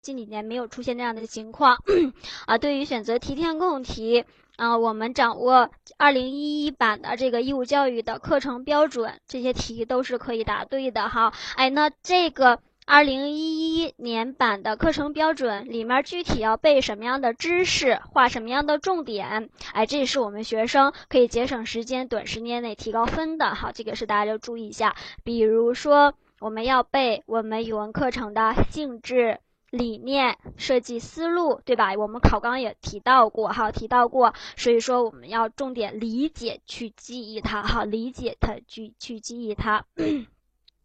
近几年没有出现这样的情况。啊，对于选择题、填空题，啊，我们掌握二零一一版的这个义务教育的课程标准，这些题都是可以答对的哈。哎，那这个。二零一一年版的课程标准里面具体要背什么样的知识，画什么样的重点，哎，这也是我们学生可以节省时间、短时间内提高分的。好，这个是大家要注意一下。比如说，我们要背我们语文课程的性质、理念、设计思路，对吧？我们考纲也提到过，哈，提到过。所以说，我们要重点理解去记忆它，哈，理解它去去记忆它。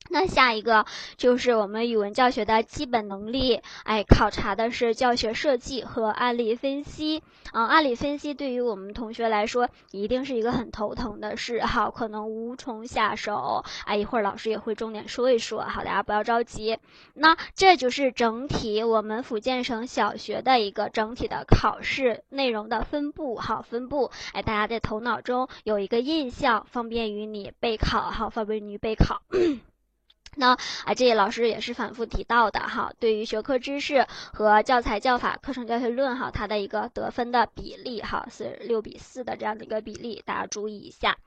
那下一个就是我们语文教学的基本能力，哎，考察的是教学设计和案例分析。嗯，案例分析对于我们同学来说，一定是一个很头疼的事，哈，可能无从下手。哎，一会儿老师也会重点说一说，好，大家不要着急。那这就是整体我们福建省小学的一个整体的考试内容的分布，好，分布，哎，大家在头脑中有一个印象，方便于你备考，好，方便于你备考。那啊，这些老师也是反复提到的哈。对于学科知识和教材教法、课程教学论哈，它的一个得分的比例哈是六比四的这样的一个比例，大家注意一下。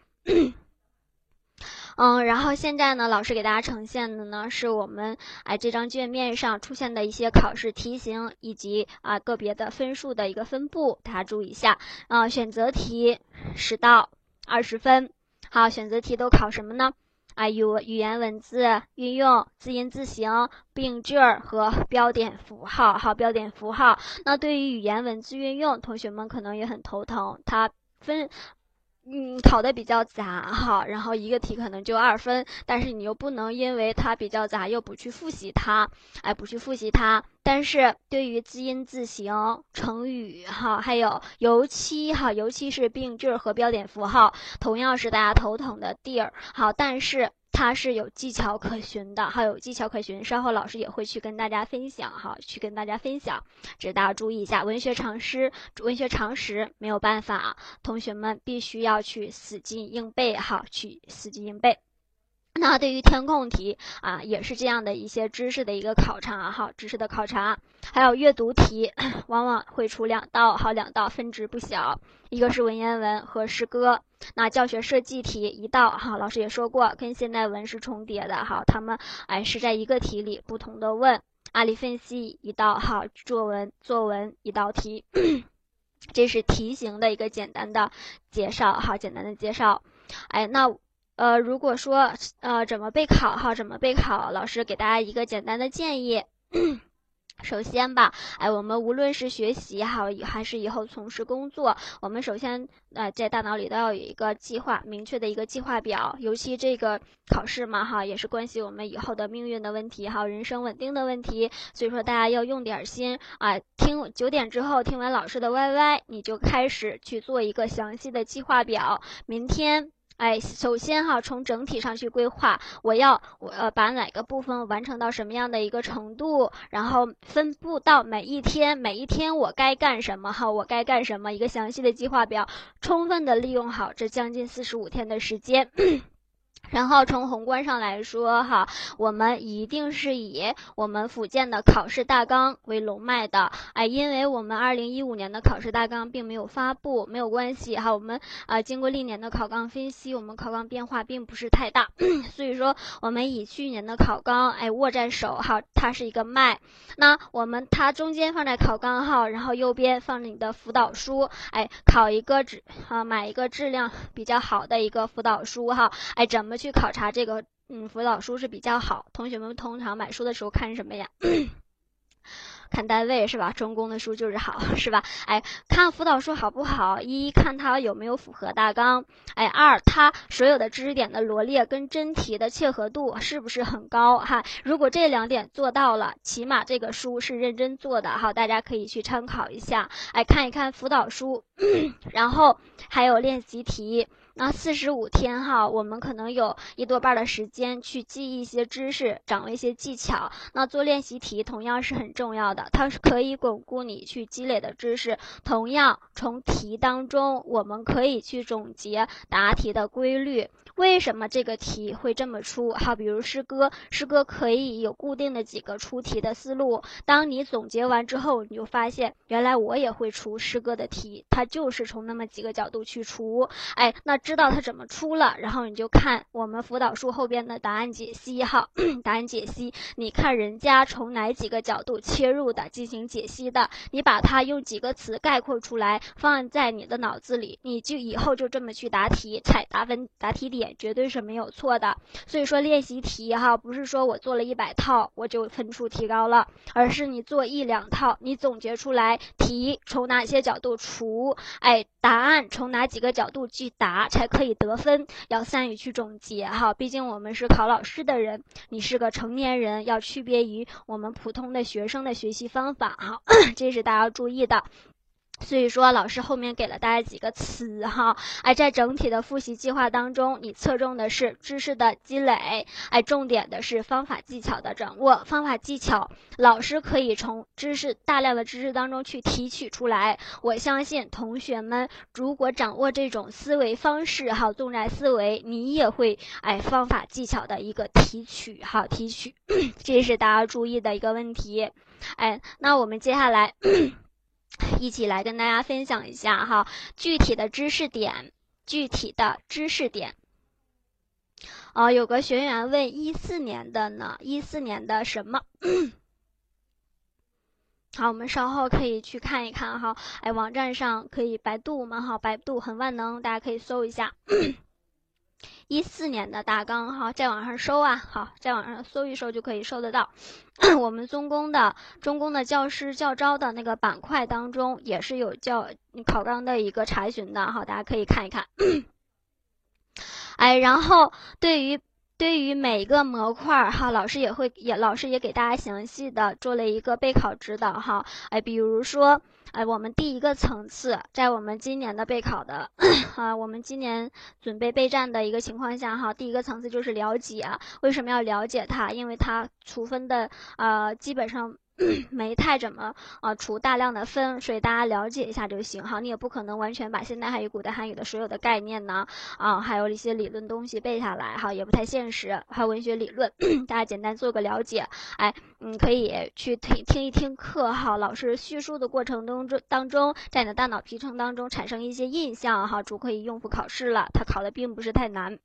嗯，然后现在呢，老师给大家呈现的呢是我们哎这张卷面上出现的一些考试题型以及啊个别的分数的一个分布，大家注意一下。啊，选择题十到二十分。好，选择题都考什么呢？啊，有语言文字运用、字音字形、病句儿和标点符号。好，标点符号。那对于语言文字运用，同学们可能也很头疼。它分。嗯，考的比较杂哈，然后一个题可能就二分，但是你又不能因为它比较杂又不去复习它，哎，不去复习它。但是对于字音字形、成语哈，还有尤其哈，尤其是病句和标点符号，同样是大家头疼的地儿。好，但是。它是有技巧可循的，哈，有技巧可循。稍后老师也会去跟大家分享，哈，去跟大家分享。这大家注意一下，文学常识、文学常识没有办法，同学们必须要去死记硬背，哈，去死记硬背。那对于填空题啊，也是这样的一些知识的一个考察哈，知识的考察，还有阅读题，往往会出两道，好两道分值不小，一个是文言文和诗歌。那教学设计题一道哈，老师也说过，跟现代文是重叠的哈，他们哎是在一个题里不同的问。案例分析一道哈，作文作文一道题，这是题型的一个简单的介绍哈，简单的介绍。哎，那。呃，如果说呃怎么备考哈，怎么备考，老师给大家一个简单的建议。首先吧，哎，我们无论是学习哈，还是以后从事工作，我们首先呃在大脑里都要有一个计划，明确的一个计划表。尤其这个考试嘛哈，也是关系我们以后的命运的问题哈，人生稳定的问题。所以说大家要用点心啊，听九点之后听完老师的 YY，你就开始去做一个详细的计划表。明天。哎，首先哈，从整体上去规划，我要我呃把哪个部分完成到什么样的一个程度，然后分布到每一天，每一天我该干什么哈，我该干什么，一个详细的计划表，充分的利用好这将近四十五天的时间。然后从宏观上来说，哈，我们一定是以我们福建的考试大纲为龙脉的，哎，因为我们二零一五年的考试大纲并没有发布，没有关系哈，我们啊经过历年的考纲分析，我们考纲变化并不是太大，所以说我们以去年的考纲哎握在手哈，它是一个脉，那我们它中间放在考纲号，然后右边放着你的辅导书，哎，考一个质啊买一个质量比较好的一个辅导书哈，哎，怎么？去考察这个，嗯，辅导书是比较好。同学们通常买书的时候看什么呀？看单位是吧？中公的书就是好，是吧？哎，看辅导书好不好？一看它有没有符合大纲，哎，二它所有的知识点的罗列跟真题的切合度是不是很高？哈，如果这两点做到了，起码这个书是认真做的哈。大家可以去参考一下，哎，看一看辅导书，然后还有练习题。那四十五天哈，我们可能有一多半的时间去记一些知识，掌握一些技巧。那做练习题同样是很重要的，它是可以巩固你去积累的知识。同样，从题当中我们可以去总结答题的规律。为什么这个题会这么出？哈，比如诗歌，诗歌可以有固定的几个出题的思路。当你总结完之后，你就发现原来我也会出诗歌的题，它就是从那么几个角度去出。哎，那知道它怎么出了，然后你就看我们辅导书后边的答案解析哈，答案解析，你看人家从哪几个角度切入的进行解析的，你把它用几个词概括出来，放在你的脑子里，你就以后就这么去答题，踩答分答题点。绝对是没有错的，所以说练习题哈，不是说我做了一百套我就分数提高了，而是你做一两套，你总结出来题从哪些角度出，哎，答案从哪几个角度去答才可以得分，要善于去总结哈，毕竟我们是考老师的人，你是个成年人，要区别于我们普通的学生的学习方法哈，这是大家要注意的。所以说，老师后面给了大家几个词哈，哎，在整体的复习计划当中，你侧重的是知识的积累，哎，重点的是方法技巧的掌握。方法技巧，老师可以从知识大量的知识当中去提取出来。我相信同学们如果掌握这种思维方式哈，纵在思维，你也会哎方法技巧的一个提取哈，提取，这是大家注意的一个问题。哎，那我们接下来。一起来跟大家分享一下哈，具体的知识点，具体的知识点。啊，有个学员问一四年的呢，一四年的什么？好，我们稍后可以去看一看哈。哎，网站上可以百度嘛哈，百度很万能，大家可以搜一下。一四年的大纲哈，在网上搜啊，好，在网上搜一搜就可以搜得到。我们中公的中公的教师教招的那个板块当中，也是有教考纲的一个查询的哈，大家可以看一看。哎，然后对于对于每一个模块哈，老师也会也老师也给大家详细的做了一个备考指导哈。哎，比如说。哎，我们第一个层次，在我们今年的备考的 啊，我们今年准备备战的一个情况下哈，第一个层次就是了解，为什么要了解它？因为它出分的啊，基本上。没太怎么啊，除大量的分，所以大家了解一下就行哈。你也不可能完全把现代汉语、古代汉语的所有的概念呢啊，还有一些理论东西背下来哈，也不太现实。还有文学理论，大家简单做个了解。哎，你可以去听听一听课哈，老师叙述的过程当中当中，在你的大脑皮层当中产生一些印象哈，就可以应付考试了。它考的并不是太难。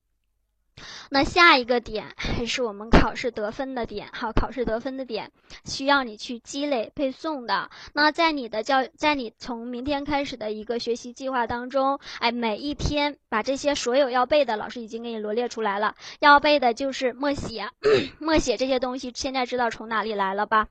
那下一个点还 是我们考试得分的点，哈，考试得分的点需要你去积累背诵的。那在你的教，在你从明天开始的一个学习计划当中，哎，每一天把这些所有要背的，老师已经给你罗列出来了。要背的就是默写，默写这些东西，现在知道从哪里来了吧？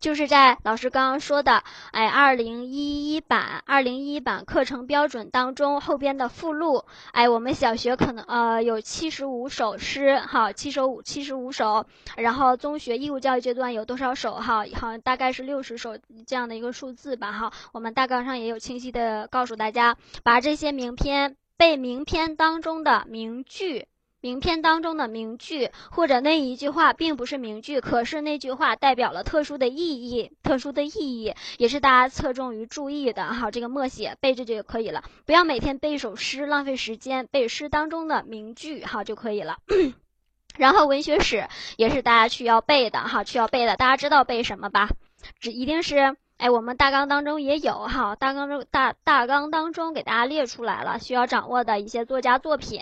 就是在老师刚刚说的，哎，二零一一版、二零一一版课程标准当中后边的附录，哎，我们小学可能呃有七十五首诗，哈，七首五七十五首，然后中学义务教育阶段有多少首？哈，好像大概是六十首这样的一个数字吧，哈，我们大纲上也有清晰的告诉大家，把这些名篇背名篇当中的名句。名篇当中的名句，或者那一句话并不是名句，可是那句话代表了特殊的意义，特殊的意义也是大家侧重于注意的哈。这个默写背着就可以了，不要每天背一首诗，浪费时间，背诗当中的名句哈就可以了。然后文学史也是大家需要背的哈，需要背的，大家知道背什么吧？这一定是。哎，我们大纲当中也有哈，大纲中大大纲当中给大家列出来了，需要掌握的一些作家作品，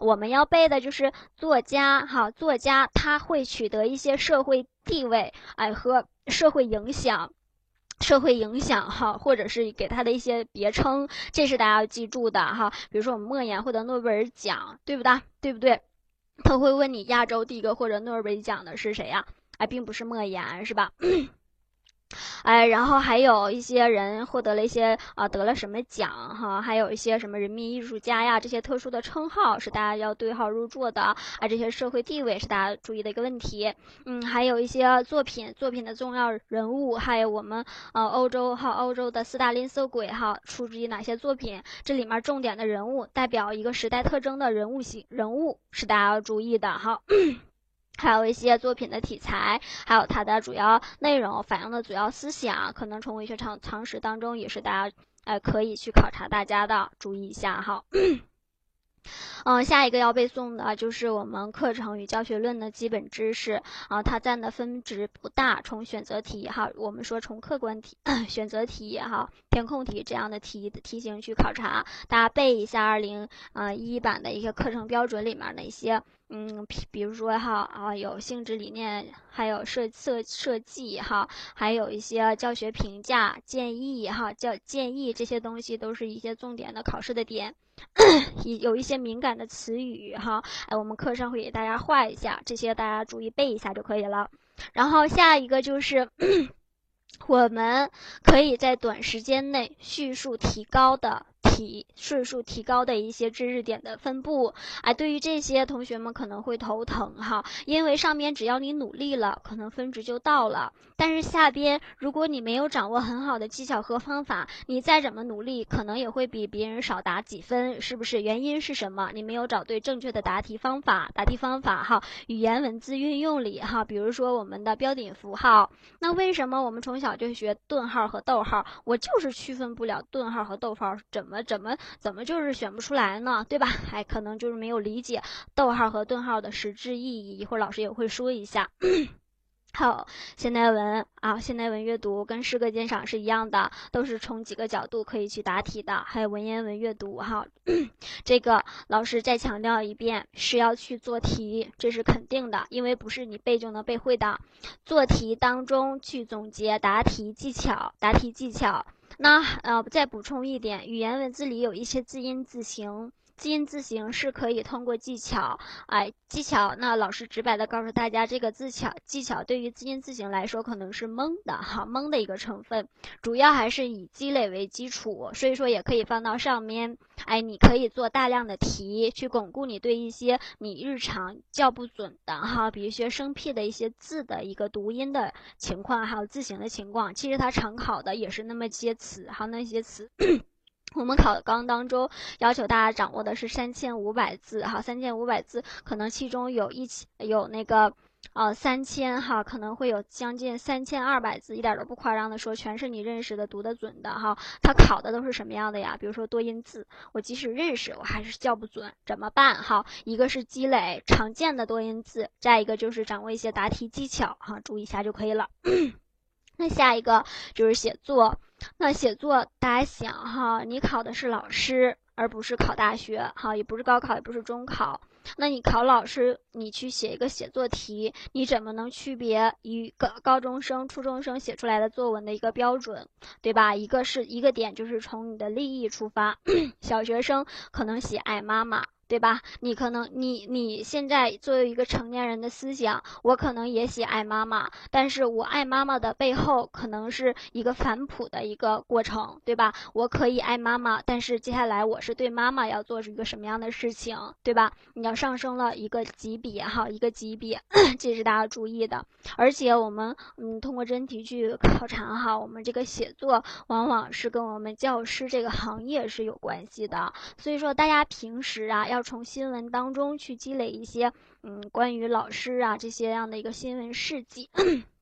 我们要背的就是作家哈，作家他会取得一些社会地位，哎和社会影响，社会影响哈，或者是给他的一些别称，这是大家要记住的哈。比如说我们莫言获得诺贝尔奖，对不对？对不对？他会问你亚洲第一个获得诺贝尔奖的是谁呀？哎，并不是莫言，是吧？哎，然后还有一些人获得了一些啊得了什么奖哈，还有一些什么人民艺术家呀这些特殊的称号是大家要对号入座的啊，这些社会地位是大家注意的一个问题。嗯，还有一些作品作品的重要人物，还有我们呃欧洲哈欧洲的斯大林色鬼哈出自于哪些作品？这里面重点的人物代表一个时代特征的人物型人物是大家要注意的哈。还有一些作品的题材，还有它的主要内容反映的主要思想，可能从文学常常识当中也是大家呃可以去考察大家的，注意一下哈。嗯，下一个要背诵的就是我们课程与教学论的基本知识啊，它占的分值不大。从选择题哈，我们说从客观题、选择题哈、填空题这样的题题型去考察，大家背一下二零呃一版的一个课程标准里面的一些嗯，比如说哈啊有性质理念，还有设设设计哈，还有一些教学评价建议哈，教建议这些东西都是一些重点的考试的点。有一些敏感的词语哈，哎，我们课上会给大家画一下，这些大家注意背一下就可以了。然后下一个就是，我们可以在短时间内叙述提高的。提岁数提高的一些知识点的分布，哎，对于这些同学们可能会头疼哈，因为上面只要你努力了，可能分值就到了，但是下边如果你没有掌握很好的技巧和方法，你再怎么努力，可能也会比别人少答几分，是不是？原因是什么？你没有找对正确的答题方法，答题方法哈，语言文字运用里哈，比如说我们的标点符号，那为什么我们从小就学顿号和逗号？我就是区分不了顿号和逗号怎么怎么？怎么怎么就是选不出来呢？对吧？还 可能就是没有理解逗号和顿号的实质意义。一会儿老师也会说一下。好，现代文啊，现代文阅读跟诗歌鉴赏是一样的，都是从几个角度可以去答题的。还有文言文阅读哈，这个老师再强调一遍，是要去做题，这是肯定的，因为不是你背就能背会的。做题当中去总结答题技巧，答题技巧。那呃，再补充一点，语言文字里有一些字音字形。字音字形是可以通过技巧，哎，技巧。那老师直白的告诉大家，这个字巧技巧对于字音字形来说可能是蒙的哈，蒙的一个成分，主要还是以积累为基础，所以说也可以放到上面。哎，你可以做大量的题，去巩固你对一些你日常叫不准的哈，比如学生僻的一些字的一个读音的情况，还有字形的情况。其实它常考的也是那么些词，还有那些词。我们考纲当中要求大家掌握的是三千五百字，哈，三千五百字，可能其中有一千有那个，呃，三千哈，可能会有将近三千二百字，一点都不夸张的说，全是你认识的、读得准的哈。他考的都是什么样的呀？比如说多音字，我即使认识，我还是叫不准，怎么办？哈，一个是积累常见的多音字，再一个就是掌握一些答题技巧，哈，注意一下就可以了。那下一个就是写作。那写作，大家想哈，你考的是老师，而不是考大学，哈，也不是高考，也不是中考。那你考老师，你去写一个写作题，你怎么能区别一个高中生、初中生写出来的作文的一个标准，对吧？一个是一个点，就是从你的利益出发，小学生可能写爱妈妈。对吧？你可能你你现在作为一个成年人的思想，我可能也写爱妈妈，但是我爱妈妈的背后可能是一个反哺的一个过程，对吧？我可以爱妈妈，但是接下来我是对妈妈要做一个什么样的事情，对吧？你要上升了一个级别哈，一个级别，这是大家注意的。而且我们嗯，通过真题去考察哈，我们这个写作往往是跟我们教师这个行业是有关系的，所以说大家平时啊要。从新闻当中去积累一些，嗯，关于老师啊这些样的一个新闻事迹。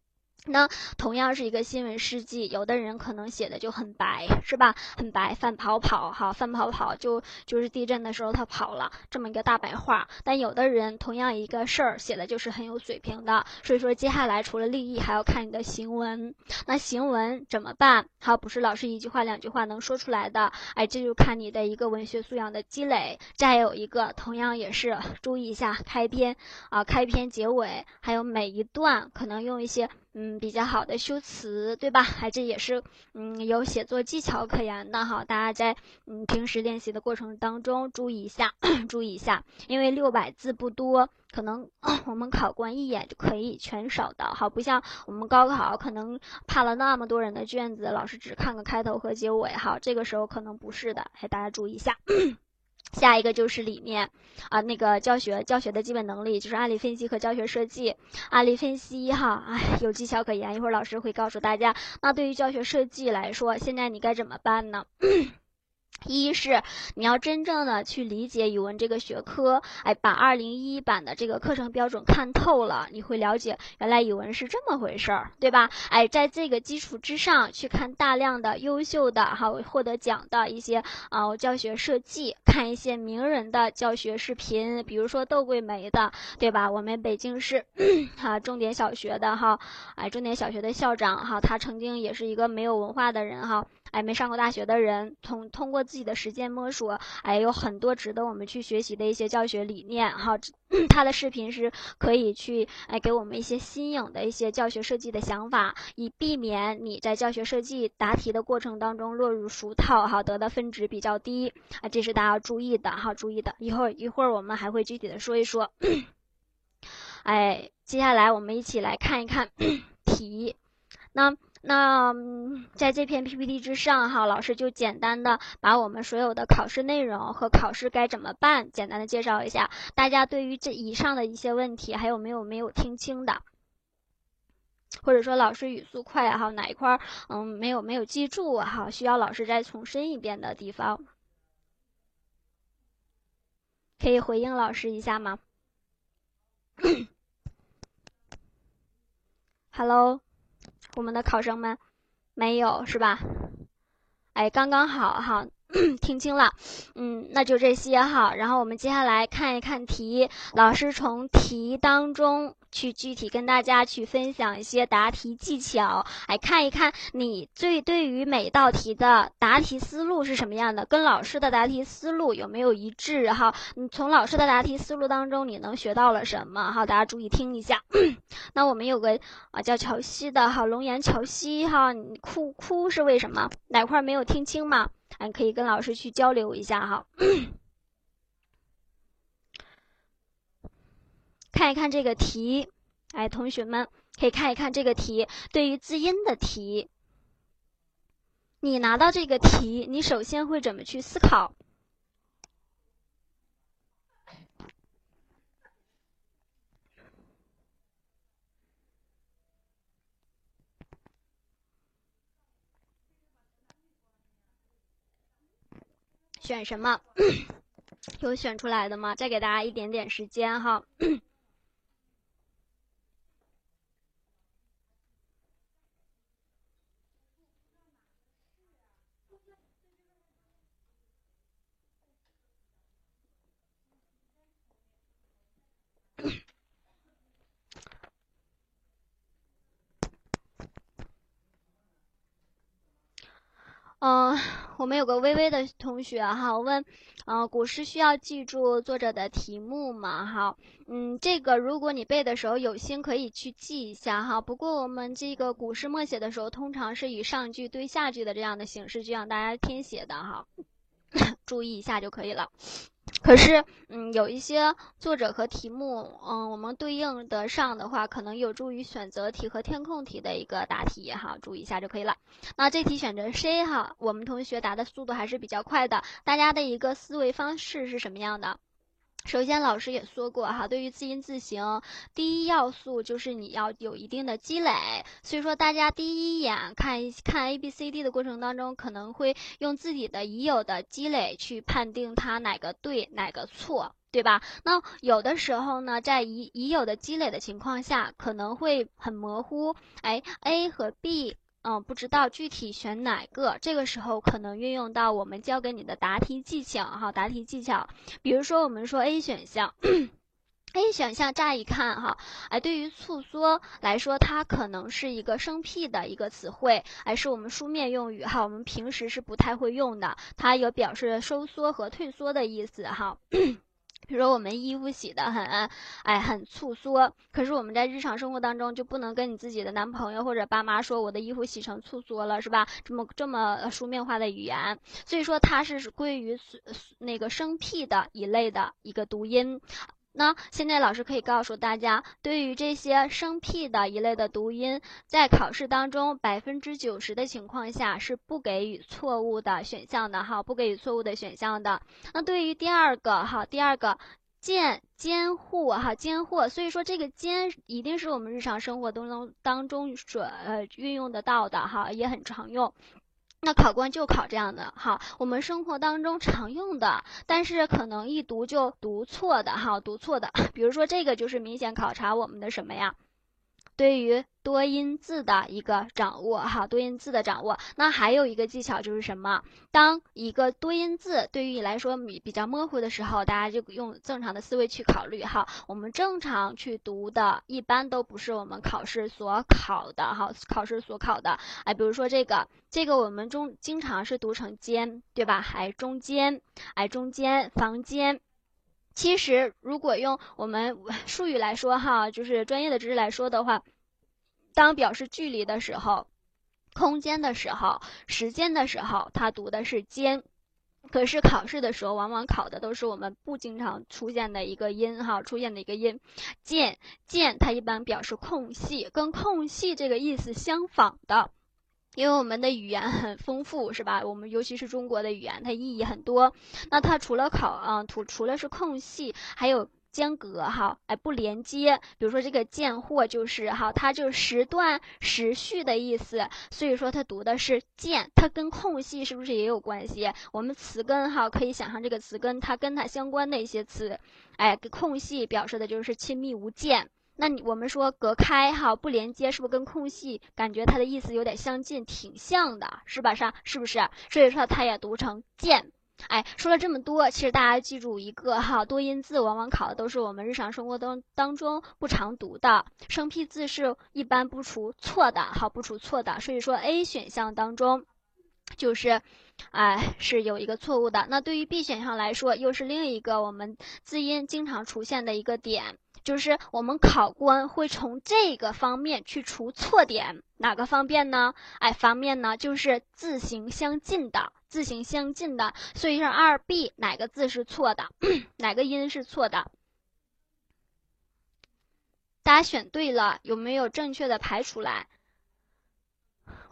那同样是一个新闻事迹，有的人可能写的就很白，是吧？很白，范跑跑哈，范跑跑就就是地震的时候他跑了这么一个大白话。但有的人同样一个事儿写的就是很有水平的，所以说接下来除了立意，还要看你的行文。那行文怎么办？好，不是老师一句话两句话能说出来的，哎，这就看你的一个文学素养的积累。再有一个，同样也是注意一下开篇啊，开篇结尾，还有每一段可能用一些。嗯比较好的修辞，对吧？还，这也是嗯有写作技巧可言的哈。大家在嗯平时练习的过程当中注意一下，注意一下，因为六百字不多，可能 我们考官一眼就可以全扫的，好，不像我们高考可能判了那么多人的卷子，老师只看个开头和结尾，好，这个时候可能不是的，哎，大家注意一下。下一个就是里面啊，那个教学教学的基本能力就是案例分析和教学设计。案例分析哈，哎，有技巧可言，一会儿老师会告诉大家。那对于教学设计来说，现在你该怎么办呢？一是你要真正的去理解语文这个学科，哎，把二零一一版的这个课程标准看透了，你会了解原来语文是这么回事儿，对吧？哎，在这个基础之上去看大量的优秀的哈获得奖的一些啊教学设计，看一些名人的教学视频，比如说窦桂梅的，对吧？我们北京市 哈重点小学的哈，哎，重点小学的校长哈，他曾经也是一个没有文化的人哈。哎，没上过大学的人，通通过自己的实践摸索，哎，有很多值得我们去学习的一些教学理念。哈，他的视频是可以去哎给我们一些新颖的一些教学设计的想法，以避免你在教学设计答题的过程当中落入俗套，哈，得的分值比较低啊，这是大家要注意的，哈，注意的。一会儿一会儿我们还会具体的说一说。哎，接下来我们一起来看一看 题，那。那在这篇 PPT 之上，哈，老师就简单的把我们所有的考试内容和考试该怎么办，简单的介绍一下。大家对于这以上的一些问题，还有没有没有听清的？或者说老师语速快哈，哪一块嗯没有没有记住哈，需要老师再重申一遍的地方，可以回应老师一下吗？Hello。我们的考生们，没有是吧？哎，刚刚好哈，听清了，嗯，那就这些哈。然后我们接下来看一看题，老师从题当中。去具体跟大家去分享一些答题技巧，来看一看你最对于每道题的答题思路是什么样的，跟老师的答题思路有没有一致？哈，你从老师的答题思路当中你能学到了什么？哈，大家注意听一下。那我们有个啊叫乔西的哈，龙岩乔西哈，你哭哭是为什么？哪块没有听清吗？还，可以跟老师去交流一下哈。看一看这个题，哎，同学们可以看一看这个题。对于字音的题，你拿到这个题，你首先会怎么去思考？选什么？有选出来的吗？再给大家一点点时间哈。嗯，我们有个微微的同学哈，问，嗯，古诗需要记住作者的题目吗？哈，嗯，这个如果你背的时候有心，可以去记一下哈。不过我们这个古诗默写的时候，通常是以上句对下句的这样的形式，去让大家填写的哈，注意一下就可以了。可是，嗯，有一些作者和题目，嗯，我们对应得上的话，可能有助于选择题和填空题的一个答题哈，注意一下就可以了。那这题选择 C 哈，我们同学答的速度还是比较快的。大家的一个思维方式是什么样的？首先，老师也说过哈，对于字音字形，第一要素就是你要有一定的积累。所以说，大家第一眼看一看 A B C D 的过程当中，可能会用自己的已有的积累去判定它哪个对，哪个错，对吧？那有的时候呢，在已已有的积累的情况下，可能会很模糊。哎，A 和 B。嗯，不知道具体选哪个，这个时候可能运用到我们教给你的答题技巧哈，答题技巧，比如说我们说 A 选项，A 选项乍一看哈，哎，对于促缩来说，它可能是一个生僻的一个词汇，哎，是我们书面用语哈，我们平时是不太会用的，它有表示收缩和退缩的意思哈。比如说我们衣服洗的很，哎，很粗缩，可是我们在日常生活当中就不能跟你自己的男朋友或者爸妈说我的衣服洗成粗缩了，是吧？这么这么书面化的语言，所以说它是归于那个生僻的一类的一个读音。那现在老师可以告诉大家，对于这些生僻的一类的读音，在考试当中百分之九十的情况下是不给予错误的选项的哈，不给予错误的选项的。那对于第二个哈，第二个监监护哈监护，所以说这个监一定是我们日常生活当中当中所呃运用得到的哈，也很常用。那考官就考这样的哈，我们生活当中常用的，但是可能一读就读错的哈，读错的，比如说这个就是明显考察我们的什么呀？对于多音字的一个掌握，哈，多音字的掌握，那还有一个技巧就是什么？当一个多音字对于你来说比比较模糊的时候，大家就用正常的思维去考虑，哈，我们正常去读的，一般都不是我们考试所考的，哈，考试所考的，哎，比如说这个，这个我们中经常是读成间，对吧？哎，中间，哎，中间，房间。其实，如果用我们 术语来说，哈，就是专业的知识来说的话，当表示距离的时候、空间的时候、时间的时候，它读的是间。可是考试的时候，往往考的都是我们不经常出现的一个音，哈，出现的一个音，间间，它一般表示空隙，跟空隙这个意思相仿的。因为我们的语言很丰富，是吧？我们尤其是中国的语言，它意义很多。那它除了考，啊，除除了是空隙，还有间隔，哈，哎，不连接。比如说这个间或就是哈，它就是时断时续的意思。所以说它读的是间，它跟空隙是不是也有关系？我们词根哈，可以想象这个词根，它跟它相关的一些词，哎，空隙表示的就是亲密无间。那你我们说隔开哈不连接，是不是跟空隙感觉它的意思有点相近，挺像的，是吧？是是不是？所以说它也读成见。哎，说了这么多，其实大家记住一个哈，多音字往往考的都是我们日常生活当当中不常读的生僻字，是一般不出错的，好不出错的。所以说 A 选项当中就是，哎，是有一个错误的。那对于 B 选项来说，又是另一个我们字音经常出现的一个点。就是我们考官会从这个方面去除错点，哪个方面呢？哎，方面呢就是字形相近的，字形相近的。所以是二 B 哪个字是错的，哪个音是错的？大家选对了，有没有正确的排出来？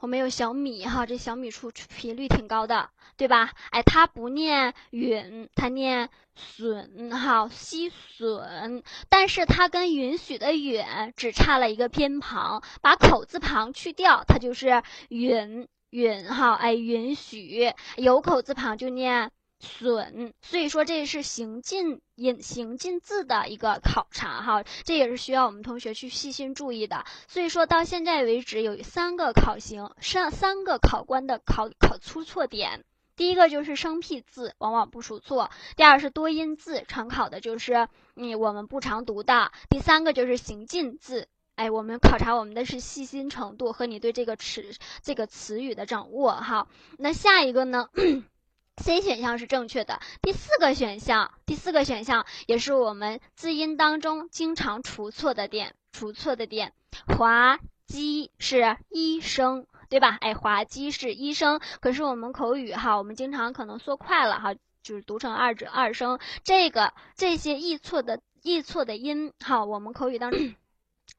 我们有小米哈，这小米出频率挺高的，对吧？哎，它不念允，它念损哈，吸损。但是它跟允许的允只差了一个偏旁，把口字旁去掉，它就是允允哈，哎，允许有口字旁就念。损，所以说这是行进音、行进字的一个考察哈，这也是需要我们同学去细心注意的。所以说到现在为止，有三个考型上三个考官的考考出错点。第一个就是生僻字，往往不出错；第二是多音字，常考的就是嗯我们不常读的；第三个就是行进字，哎，我们考察我们的是细心程度和你对这个词这个词语的掌握哈。那下一个呢 ？C 选项是正确的。第四个选项，第四个选项也是我们字音当中经常出错的点，出错的点。滑稽是医生，对吧？哎，滑稽是医生。可是我们口语哈，我们经常可能说快了哈，就是读成二者二声。这个这些易错的易错的音哈，我们口语当中，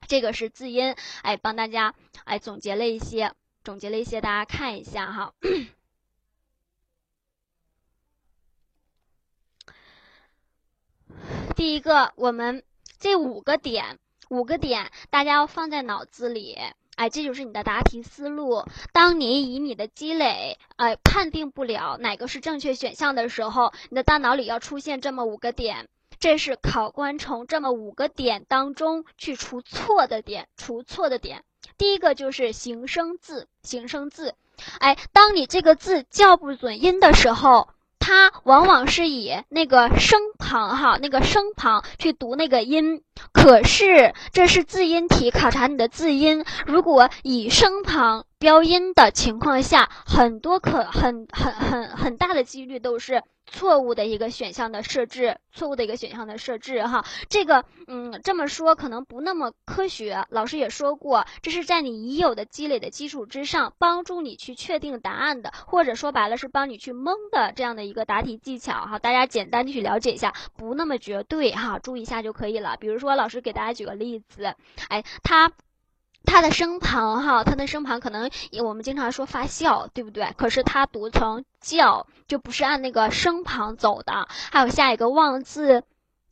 这个是字音。哎，帮大家哎总结了一些，总结了一些，大家看一下哈。第一个，我们这五个点，五个点，大家要放在脑子里，哎，这就是你的答题思路。当你以你的积累，哎，判定不了哪个是正确选项的时候，你的大脑里要出现这么五个点，这是考官从这么五个点当中去除错的点，除错的点。第一个就是形声字，形声字，哎，当你这个字叫不准音的时候。它往往是以那个声旁哈，那个声旁去读那个音。可是这是字音题，考察你的字音。如果以声旁标音的情况下，很多可很很很很大的几率都是错误的一个选项的设置，错误的一个选项的设置哈。这个嗯这么说可能不那么科学，老师也说过，这是在你已有的积累的基础之上，帮助你去确定答案的，或者说白了是帮你去蒙的这样的一个答题技巧哈。大家简单的去了解一下，不那么绝对哈，注意一下就可以了。比如说老师给大家举个例子，哎，他。它的声旁哈，它的声旁可能我们经常说发笑，对不对？可是它读成叫，就不是按那个声旁走的。还有下一个望字，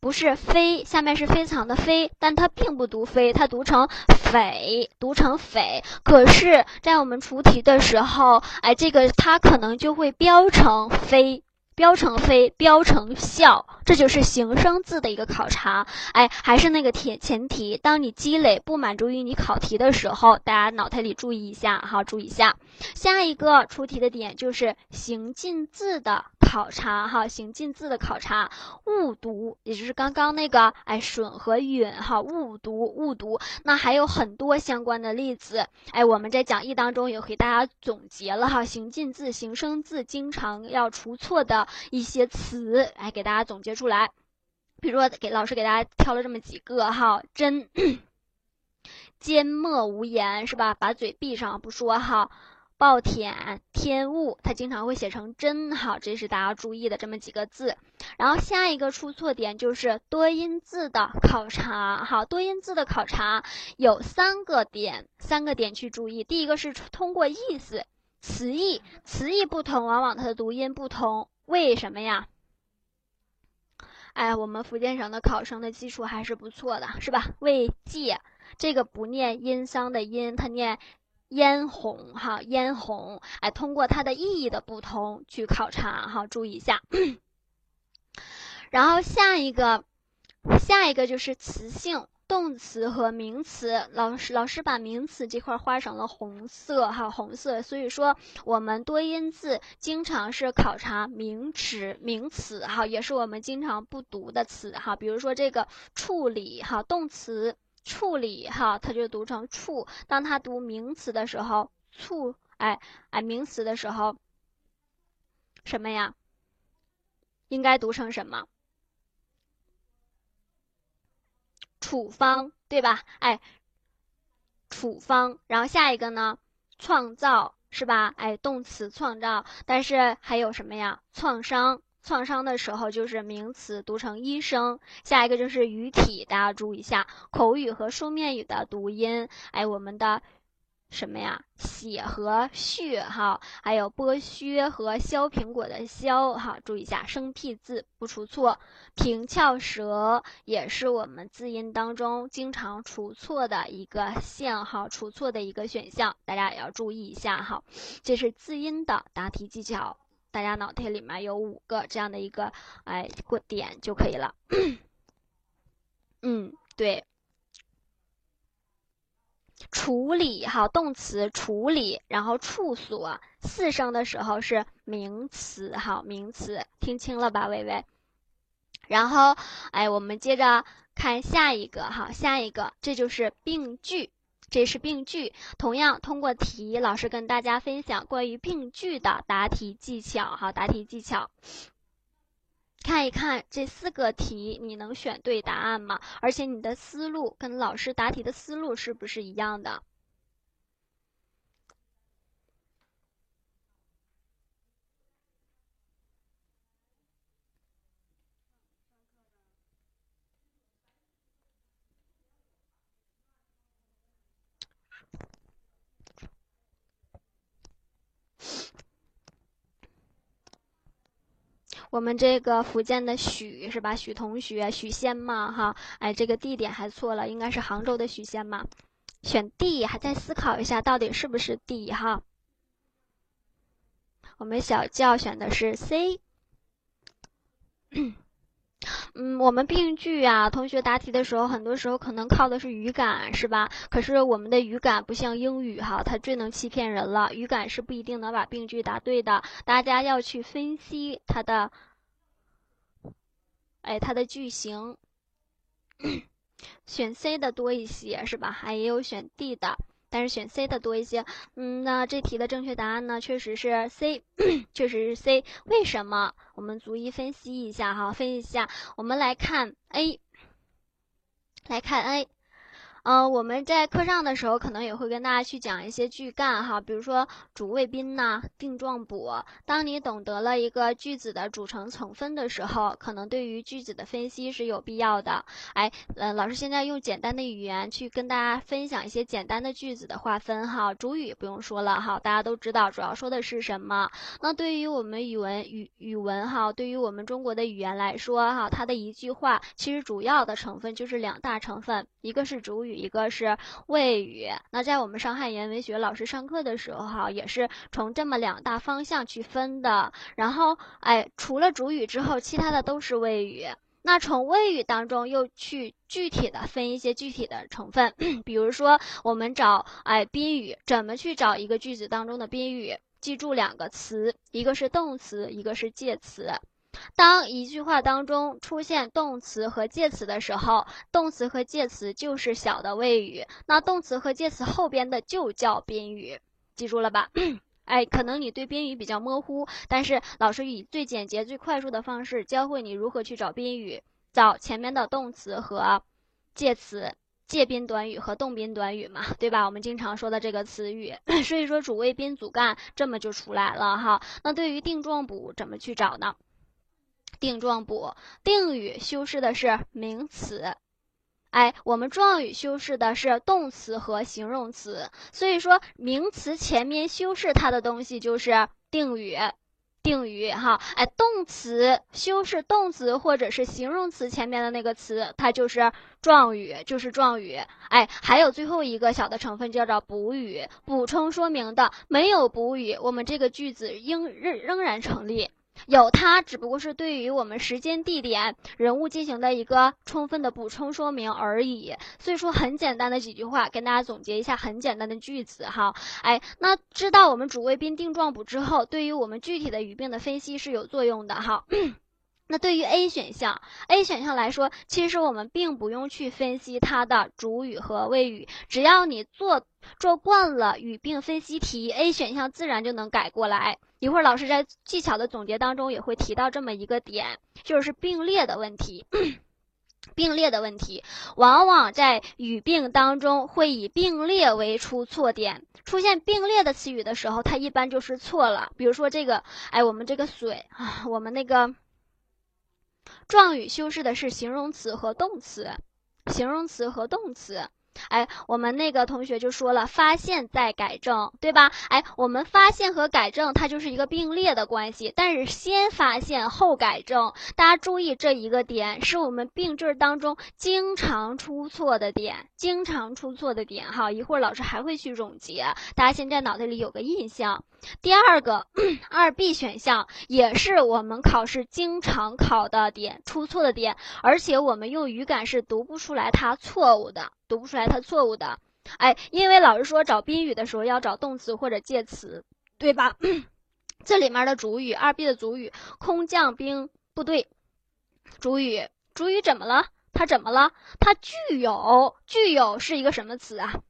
不是非，下面是非常的非，但它并不读非，它读成匪，读成匪。可是，在我们出题的时候，哎，这个它可能就会标成非。标成非，标成笑，这就是形声字的一个考察。哎，还是那个前前提，当你积累不满足于你考题的时候，大家脑袋里注意一下哈，注意一下。下一个出题的点就是形近字的。考察哈，形近字的考察，误读，也就是刚刚那个哎，损和允哈，误读误读，那还有很多相关的例子，哎，我们在讲义当中也给大家总结了哈，形近字、形声字经常要出错的一些词，哎，给大家总结出来，比如说给老师给大家挑了这么几个哈，真缄默无言是吧？把嘴闭上不说哈。暴殄天物，它经常会写成真，哈，这是大家注意的这么几个字。然后下一个出错点就是多音字的考察，哈，多音字的考察有三个点，三个点去注意。第一个是通过意思、词义，词义不同，往往它的读音不同，为什么呀？哎，我们福建省的考生的基础还是不错的，是吧？为借这个不念音桑的音，它念。嫣红哈，嫣红，哎，通过它的意义的不同去考察哈，注意一下。然后下一个，下一个就是词性，动词和名词。老师，老师把名词这块画成了红色哈，红色。所以说，我们多音字经常是考察名词，名词哈，也是我们经常不读的词哈。比如说这个处理哈，动词。处理哈，它就读成处。当它读名词的时候，处哎哎，名词的时候，什么呀？应该读成什么？处方对吧？哎，处方。然后下一个呢？创造是吧？哎，动词创造。但是还有什么呀？创伤。创伤的时候就是名词读成医生，下一个就是语体，大家注意一下口语和书面语的读音。哎，我们的什么呀？写和血哈，还有剥削和削苹果的削哈，注意一下生僻字不出错。平翘舌也是我们字音当中经常出错的一个线哈，出错的一个选项，大家也要注意一下哈。这是字音的答题技巧。大家脑袋里面有五个这样的一个哎过点就可以了。嗯，对，处理哈，动词处理，然后处所四声的时候是名词哈，名词听清了吧，微微。然后哎，我们接着看下一个哈，下一个这就是病句。这是病句，同样通过题，老师跟大家分享关于病句的答题技巧。哈，答题技巧，看一看这四个题，你能选对答案吗？而且你的思路跟老师答题的思路是不是一样的？我们这个福建的许是吧？许同学，许仙嘛，哈，哎，这个地点还错了，应该是杭州的许仙嘛。选 D，还在思考一下，到底是不是 D 哈？我们小教选的是 C。嗯，我们病句啊，同学答题的时候，很多时候可能靠的是语感，是吧？可是我们的语感不像英语哈，它最能欺骗人了。语感是不一定能把病句答对的，大家要去分析它的，哎，它的句型。选 C 的多一些，是吧？还也有选 D 的。但是选 C 的多一些。嗯，那这题的正确答案呢，确实是 C，确实是 C。为什么？我们逐一分析一下哈，分析一下。我们来看 A，来看 A。嗯，我们在课上的时候可能也会跟大家去讲一些句干哈，比如说主谓宾呐、定状补。当你懂得了一个句子的组成成分的时候，可能对于句子的分析是有必要的。哎，嗯，老师现在用简单的语言去跟大家分享一些简单的句子的划分哈。主语不用说了哈，大家都知道主要说的是什么。那对于我们语文语语文哈，对于我们中国的语言来说哈，它的一句话其实主要的成分就是两大成分，一个是主语。一个是谓语，那在我们上汉语言文学老师上课的时候哈，也是从这么两大方向去分的。然后，哎，除了主语之后，其他的都是谓语。那从谓语当中又去具体的分一些具体的成分，比如说我们找哎宾语，怎么去找一个句子当中的宾语？记住两个词，一个是动词，一个是介词。当一句话当中出现动词和介词的时候，动词和介词就是小的谓语，那动词和介词后边的就叫宾语，记住了吧？哎，可能你对宾语比较模糊，但是老师以最简洁、最快速的方式教会你如何去找宾语，找前面的动词和介词，介宾短语和动宾短语嘛，对吧？我们经常说的这个词语，所以说主谓宾主干这么就出来了哈。那对于定状补怎么去找呢？定状补，定语修饰的是名词，哎，我们状语修饰的是动词和形容词，所以说名词前面修饰它的东西就是定语，定语哈，哎，动词修饰动词或者是形容词前面的那个词，它就是状语，就是状语，哎，还有最后一个小的成分叫做补语，补充说明的，没有补语，我们这个句子应仍仍然成立。有它，只不过是对于我们时间、地点、人物进行的一个充分的补充说明而已。所以说，很简单的几句话，跟大家总结一下很简单的句子哈。哎，那知道我们主谓宾定状补之后，对于我们具体的语病的分析是有作用的哈。那对于 A 选项，A 选项来说，其实我们并不用去分析它的主语和谓语，只要你做做惯了语病分析题，A 选项自然就能改过来。一会儿老师在技巧的总结当中也会提到这么一个点，就是并列的问题。并列的问题，往往在语病当中会以并列为出错点。出现并列的词语的时候，它一般就是错了。比如说这个，哎，我们这个水啊，我们那个。状语修饰的是形容词和动词，形容词和动词。哎，我们那个同学就说了，发现再改正，对吧？哎，我们发现和改正它就是一个并列的关系，但是先发现后改正，大家注意这一个点，是我们病句当中经常出错的点，经常出错的点。哈，一会儿老师还会去总结，大家现在脑袋里有个印象。第二个二 B 选项也是我们考试经常考的点，出错的点，而且我们用语感是读不出来它错误的。读不出来它错误的，哎，因为老师说找宾语的时候要找动词或者介词，对吧？这里面的主语二 B 的主语空降兵部队，主语主语怎么了？它怎么了？它具有具有是一个什么词啊？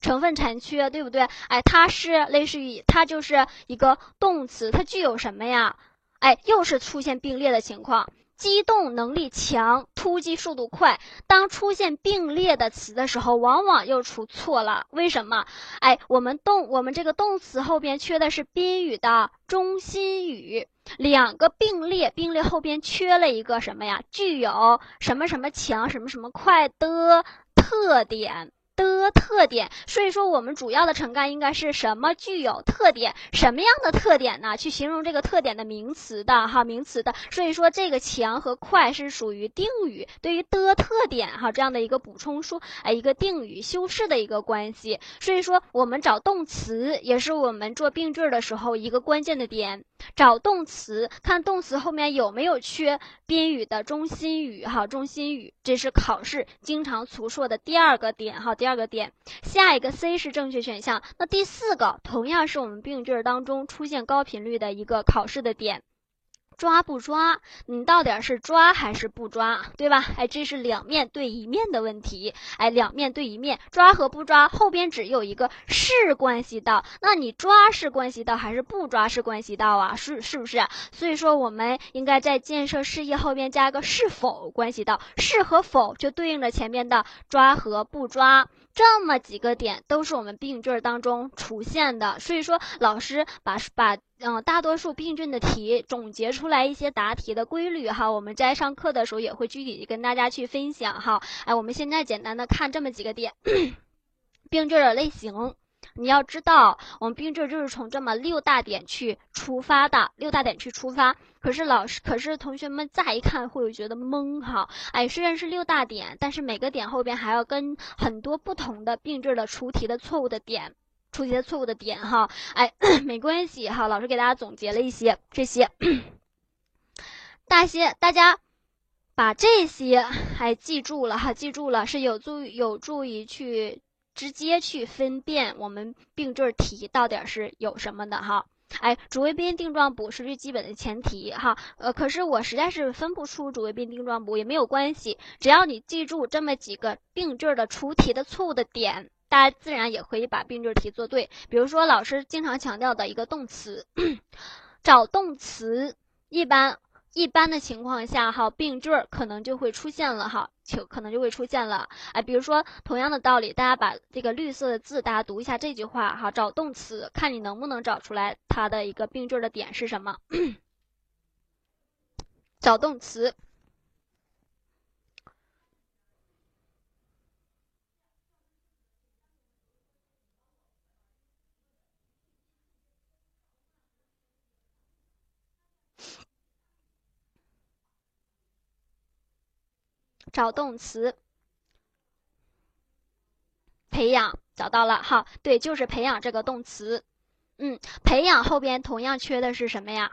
成分残缺，对不对？哎，它是类似于它就是一个动词，它具有什么呀？哎，又是出现并列的情况。机动能力强，突击速度快。当出现并列的词的时候，往往又出错了。为什么？哎，我们动我们这个动词后边缺的是宾语的中心语，两个并列，并列后边缺了一个什么呀？具有什么什么强，什么什么快的特点。的特点，所以说我们主要的成干应该是什么具有特点？什么样的特点呢？去形容这个特点的名词的哈，名词的。所以说这个强和快是属于定语，对于的特点哈这样的一个补充说，哎，一个定语修饰的一个关系。所以说我们找动词也是我们做病句的时候一个关键的点。找动词，看动词后面有没有缺宾语的中心语哈，中心语，这是考试经常出错的第二个点哈，第二个点，下一个 C 是正确选项。那第四个同样是我们病句当中出现高频率的一个考试的点，抓不抓？你到底是抓还是不抓，对吧？哎，这是两面对一面的问题。哎，两面对一面，抓和不抓，后边只有一个是关系到，那你抓是关系到还是不抓是关系到啊？是是不是？所以说，我们应该在建设事业后边加一个是否关系到，是和否就对应着前面的抓和不抓。这么几个点都是我们病句当中出现的，所以说老师把把嗯大多数病句的题总结出来一些答题的规律哈，我们在上课的时候也会具体跟大家去分享哈。哎，我们现在简单的看这么几个点，病句的类型。你要知道，我们病句就是从这么六大点去出发的，六大点去出发。可是老师，可是同学们乍一看会有觉得懵哈。哎，虽然是六大点，但是每个点后边还要跟很多不同的病句的出题的错误的点，出题的错误的点哈。哎，没关系哈，老师给大家总结了一些这些，大些大家把这些还记住了哈，记住了是有助有助于去。直接去分辨我们病句题到底是有什么的哈，哎，主谓宾定状补是最基本的前提哈，呃，可是我实在是分不出主谓宾定状补也没有关系，只要你记住这么几个病句的出题的错误的点，大家自然也可以把病句题做对。比如说老师经常强调的一个动词，找动词一般。一般的情况下，哈，病句可能就会出现了，哈，就可能就会出现了，哎，比如说同样的道理，大家把这个绿色的字，大家读一下这句话，哈，找动词，看你能不能找出来它的一个病句的点是什么？找动词。找动词，培养找到了，好，对，就是培养这个动词，嗯，培养后边同样缺的是什么呀？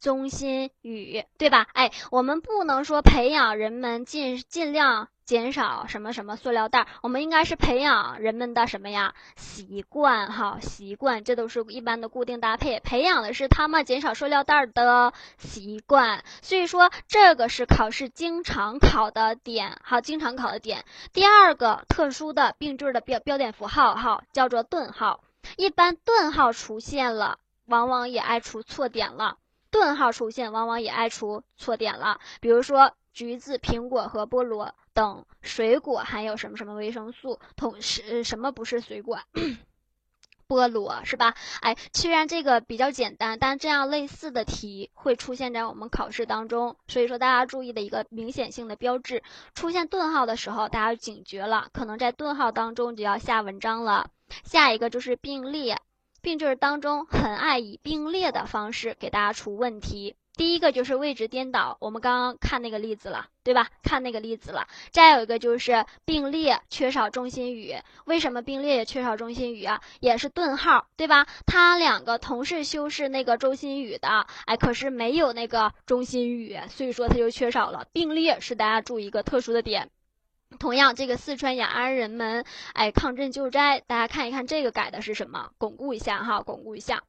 中心语，对吧？哎，我们不能说培养人们尽尽量。减少什么什么塑料袋？我们应该是培养人们的什么呀？习惯哈，习惯，这都是一般的固定搭配。培养的是他们减少塑料袋的习惯。所以说，这个是考试经常考的点，好，经常考的点。第二个特殊的病句的标标点符号哈，叫做顿号。一般顿号出现了，往往也爱出错点了。顿号出现，往往也爱出错点了。比如说，橘子、苹果和菠萝。等水果含有什么什么维生素？同时什么不是水果？菠萝是吧？哎，虽然这个比较简单，但这样类似的题会出现在我们考试当中。所以说大家注意的一个明显性的标志，出现顿号的时候，大家警觉了，可能在顿号当中就要下文章了。下一个就是并列，并就是当中很爱以并列的方式给大家出问题。第一个就是位置颠倒，我们刚刚看那个例子了，对吧？看那个例子了。再有一个就是并列缺少中心语，为什么并列也缺少中心语啊？也是顿号，对吧？它两个同是修饰那个中心语的，哎，可是没有那个中心语，所以说它就缺少了。并列是大家注意一个特殊的点。同样，这个四川雅安人们，哎，抗震救灾，大家看一看这个改的是什么？巩固一下哈，巩固一下。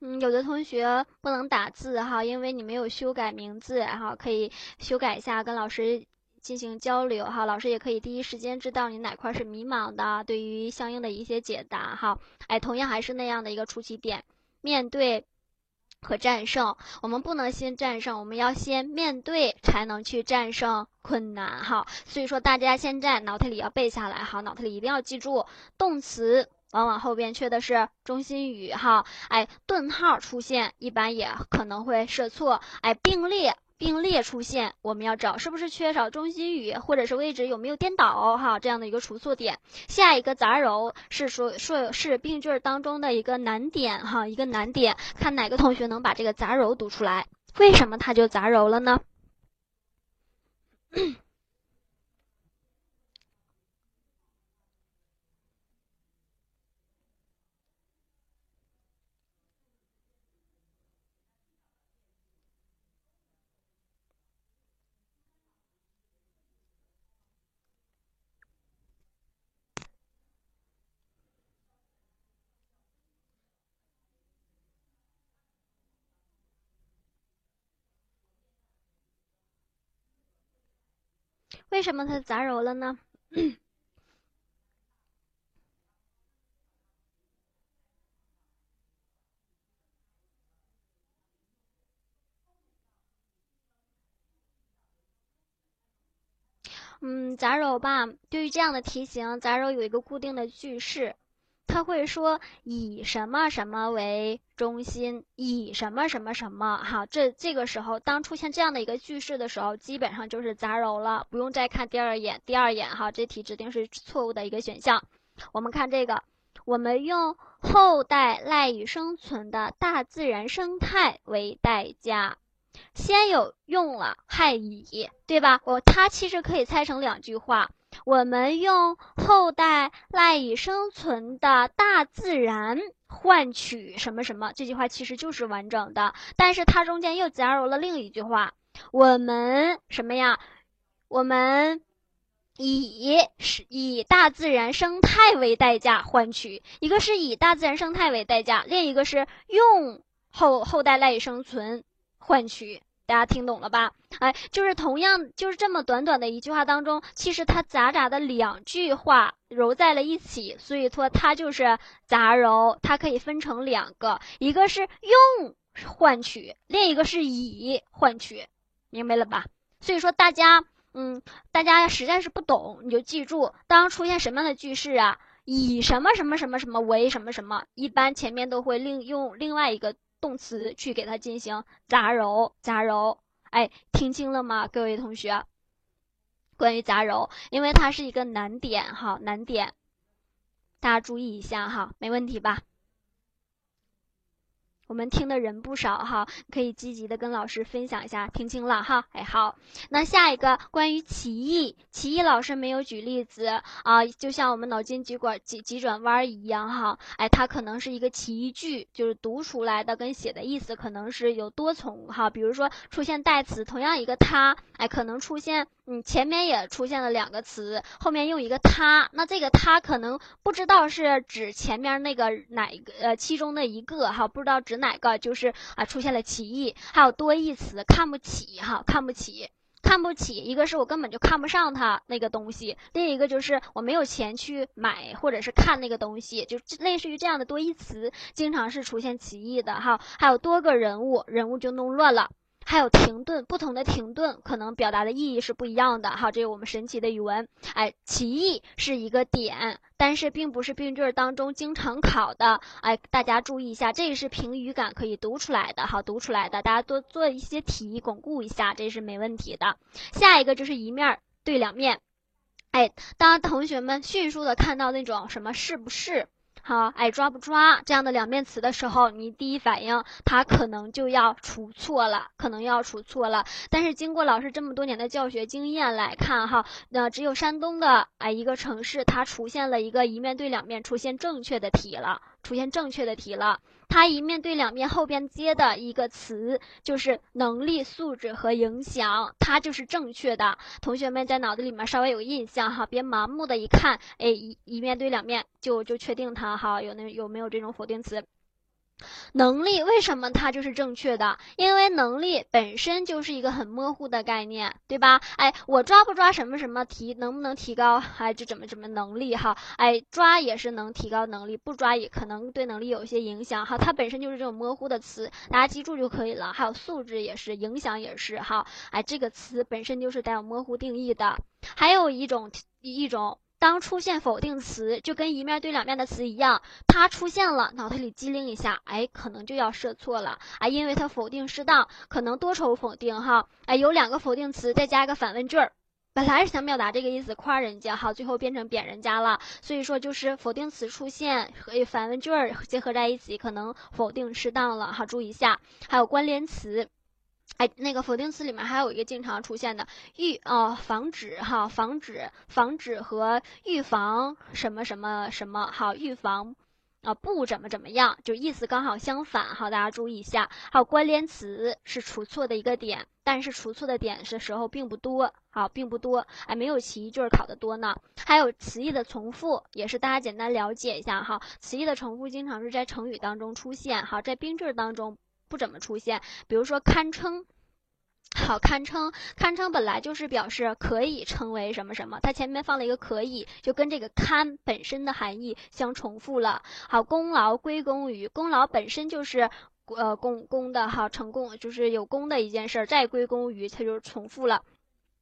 嗯，有的同学不能打字哈，因为你没有修改名字，然后可以修改一下，跟老师进行交流哈。老师也可以第一时间知道你哪块是迷茫的，对于相应的一些解答哈。哎，同样还是那样的一个出题点，面对和战胜，我们不能先战胜，我们要先面对才能去战胜困难哈。所以说大家现在脑袋里要背下来哈，脑袋里一定要记住动词。往往后边缺的是中心语哈，哎，顿号出现一般也可能会设错，哎，并列并列出现，我们要找是不是缺少中心语，或者是位置有没有颠倒哈，这样的一个出错点。下一个杂糅是说说是病句当中的一个难点哈，一个难点，看哪个同学能把这个杂糅读出来？为什么它就杂糅了呢？为什么它杂糅了呢？嗯，杂糅吧。对于这样的题型，杂糅有一个固定的句式，他会说以什么什么为中心，以什么什么什么。哈，这这个时候，当出现这样的一个句式的时候，基本上就是杂糅了，不用再看第二眼。第二眼，哈，这题指定是错误的一个选项。我们看这个，我们用后代赖以生存的大自然生态为代价。先有用了害以，对吧？我它其实可以拆成两句话。我们用后代赖以生存的大自然换取什么什么，这句话其实就是完整的。但是它中间又加入了另一句话：我们什么呀？我们以是以大自然生态为代价换取，一个是以大自然生态为代价，另一个是用后后代赖以生存。换取，大家听懂了吧？哎，就是同样，就是这么短短的一句话当中，其实它杂杂的两句话揉在了一起，所以说它就是杂糅。它可以分成两个，一个是用换取，另一个是以换取，明白了吧？所以说大家，嗯，大家实在是不懂，你就记住，当出现什么样的句式啊，以什么什么什么什么为什么什么，一般前面都会另用另外一个。动词去给它进行杂糅，杂糅，哎，听清了吗，各位同学？关于杂糅，因为它是一个难点，哈，难点，大家注意一下哈，没问题吧？我们听的人不少哈，可以积极的跟老师分享一下，听清了哈，哎好，那下一个关于歧义，歧义老师没有举例子啊，就像我们脑筋急转急急转弯一样哈，哎，它可能是一个歧义句，就是读出来的跟写的意思可能是有多重哈，比如说出现代词，同样一个它，哎，可能出现。嗯，前面也出现了两个词，后面用一个它，那这个它可能不知道是指前面那个哪一个呃其中的一个哈，不知道指哪个，就是啊出现了歧义，还有多义词看不起哈，看不起，看不起，一个是我根本就看不上他那个东西，另一个就是我没有钱去买或者是看那个东西，就类似于这样的多义词，经常是出现歧义的哈，还有多个人物，人物就弄乱了。还有停顿，不同的停顿可能表达的意义是不一样的。哈，这是我们神奇的语文。哎，歧义是一个点，但是并不是病句当中经常考的。哎，大家注意一下，这个是凭语感可以读出来的。好，读出来的，大家多做一些题，巩固一下，这是没问题的。下一个就是一面对两面。哎，当同学们迅速的看到那种什么是不是？好，哎，抓不抓这样的两面词的时候，你第一反应它可能就要出错了，可能要出错了。但是经过老师这么多年的教学经验来看，哈，那只有山东的哎一个城市，它出现了一个一面对两面出现正确的题了。出现正确的题了，它一面对两面后边接的一个词就是能力、素质和影响，它就是正确的。同学们在脑子里面稍微有印象哈，别盲目的一看，哎，一一面对两面就就确定它哈，有那有没有这种否定词？能力为什么它就是正确的？因为能力本身就是一个很模糊的概念，对吧？哎，我抓不抓什么什么提，能不能提高？哎，就怎么怎么能力哈？哎，抓也是能提高能力，不抓也可能对能力有一些影响哈。它本身就是这种模糊的词，大家记住就可以了。还有素质也是，影响也是哈。哎，这个词本身就是带有模糊定义的。还有一种一种。当出现否定词，就跟一面对两面的词一样，它出现了，脑袋里机灵一下，哎，可能就要设错了。啊，因为它否定适当，可能多重否定哈，哎，有两个否定词，再加一个反问句儿，本来是想表达这个意思，夸人家哈，最后变成贬人家了，所以说就是否定词出现和反问句儿结合在一起，可能否定适当了哈，注意一下，还有关联词。哎，那个否定词里面还有一个经常出现的预哦，防止哈，防止防止和预防什么什么什么好，预防啊不怎么怎么样，就意思刚好相反哈，大家注意一下。还有关联词是出错的一个点，但是出错的点的时候并不多，好，并不多，哎，没有其义句考的多呢。还有词义的重复，也是大家简单了解一下哈。词义的重复经常是在成语当中出现，好，在宾句当中。不怎么出现，比如说堪称，好，堪称，堪称本来就是表示可以称为什么什么，它前面放了一个可以，就跟这个堪本身的含义相重复了。好，功劳归功于，功劳本身就是呃功功的哈，成功就是有功的一件事，再归功于，它就重复了。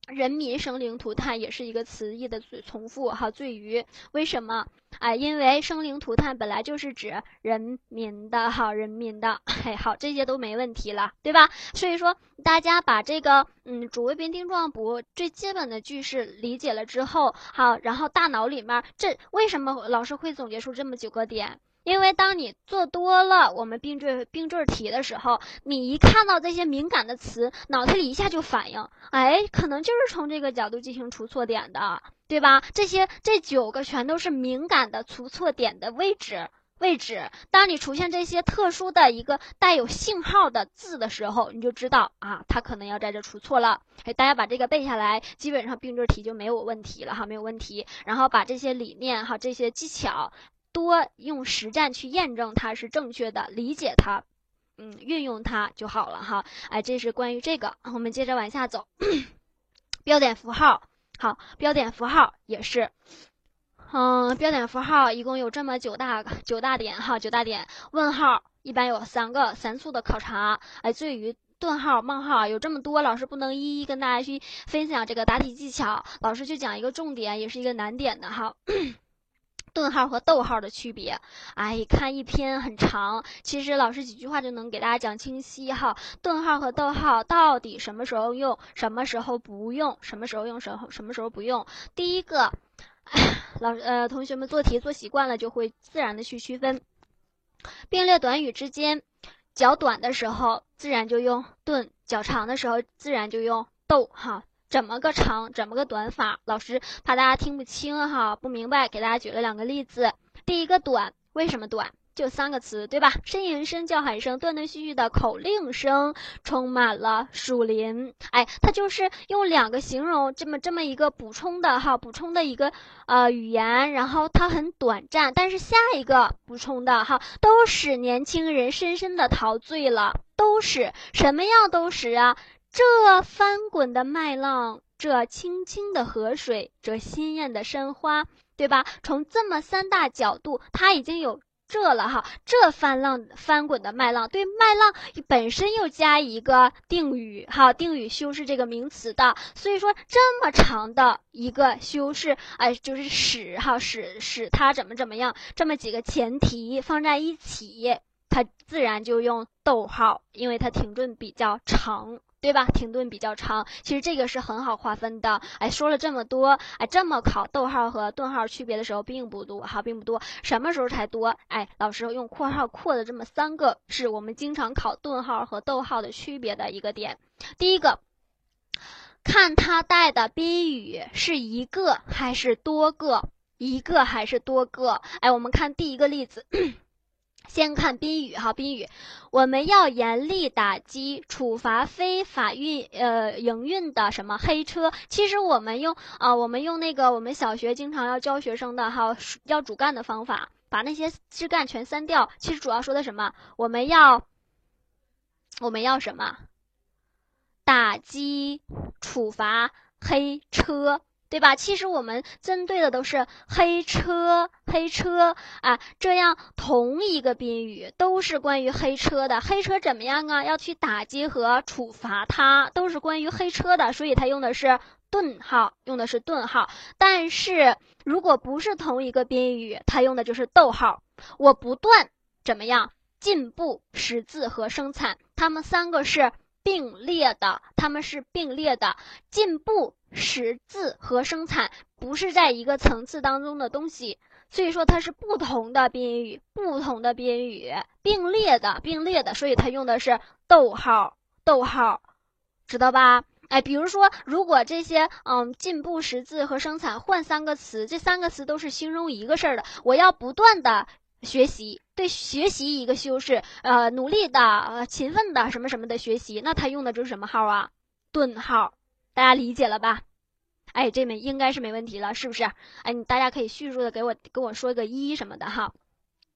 人民生灵涂炭也是一个词义的最重复哈，罪于为什么？哎，因为生灵涂炭本来就是指人民的哈，人民的，嘿，好，这些都没问题了，对吧？所以说，大家把这个嗯主谓宾定状补最基本的句式理解了之后，好，然后大脑里面这为什么老师会总结出这么九个点？因为当你做多了我们病缀病缀题的时候，你一看到这些敏感的词，脑子里一下就反应，哎，可能就是从这个角度进行除错点的，对吧？这些这九个全都是敏感的除错点的位置位置。当你出现这些特殊的一个带有信号的字的时候，你就知道啊，它可能要在这出错了。哎，大家把这个背下来，基本上病缀题就没有问题了哈，没有问题。然后把这些理念哈，这些技巧。多用实战去验证它是正确的，理解它，嗯，运用它就好了哈。哎，这是关于这个，我们接着往下走。标点符号，好，标点符号也是，嗯，标点符号一共有这么九大九大点哈，九大点。问号一般有三个，三处的考察。哎，至于顿号、冒号有这么多，老师不能一一跟大家去分享这个答题技巧，老师就讲一个重点，也是一个难点的哈。顿号和逗号的区别，哎，看一篇很长，其实老师几句话就能给大家讲清晰哈。顿号和逗号到底什么时候用，什么时候不用，什么时候用，什么什么时候不用？第一个，老呃同学们做题做习惯了，就会自然的去区分，并列短语之间，较短的时候自然就用顿，较长的时候自然就用逗哈。怎么个长，怎么个短法？老师怕大家听不清哈，不明白，给大家举了两个例子。第一个短，为什么短？就三个词，对吧？呻吟声、叫喊声、断断续续的口令声，充满了树林。哎，它就是用两个形容这么这么一个补充的哈，补充的一个呃语言，然后它很短暂，但是下一个补充的哈，都使年轻人深深的陶醉了，都使什么样都使啊。这翻滚的麦浪，这清清的河水，这鲜艳的山花，对吧？从这么三大角度，它已经有这了哈。这翻浪翻滚的麦浪，对麦浪本身又加一个定语哈，定语修饰这个名词的。所以说这么长的一个修饰，哎，就是使哈使使它怎么怎么样，这么几个前提放在一起，它自然就用逗号，因为它停顿比较长。对吧？停顿比较长，其实这个是很好划分的。哎，说了这么多，哎，这么考逗号和顿号区别的时候并不多，哈，并不多。什么时候才多？哎，老师用括号括的这么三个，是我们经常考顿号和逗号的区别的一个点。第一个，看它带的宾语是一个还是多个，一个还是多个？哎，我们看第一个例子。先看宾语哈，宾语，我们要严厉打击、处罚非法运呃营运的什么黑车。其实我们用啊，我们用那个我们小学经常要教学生的哈，要主干的方法，把那些枝干全删掉。其实主要说的什么？我们要我们要什么？打击、处罚黑车。对吧？其实我们针对的都是黑车，黑车啊，这样同一个宾语都是关于黑车的。黑车怎么样啊？要去打击和处罚它，都是关于黑车的，所以它用的是顿号，用的是顿号。但是如果不是同一个宾语，它用的就是逗号。我不断怎么样进步，识字和生产，它们三个是并列的，它们是并列的，进步。识字和生产不是在一个层次当中的东西，所以说它是不同的宾语，不同的宾语并列的，并列的，所以它用的是逗号，逗号，知道吧？哎，比如说，如果这些嗯进步识字和生产换三个词，这三个词都是形容一个事儿的，我要不断的学习，对学习一个修饰，呃，努力的，呃，勤奋的，什么什么的学习，那它用的就是什么号啊？顿号。大家理解了吧？哎，这没应该是没问题了，是不是？哎，你大家可以叙述的给我跟我说个一什么的哈。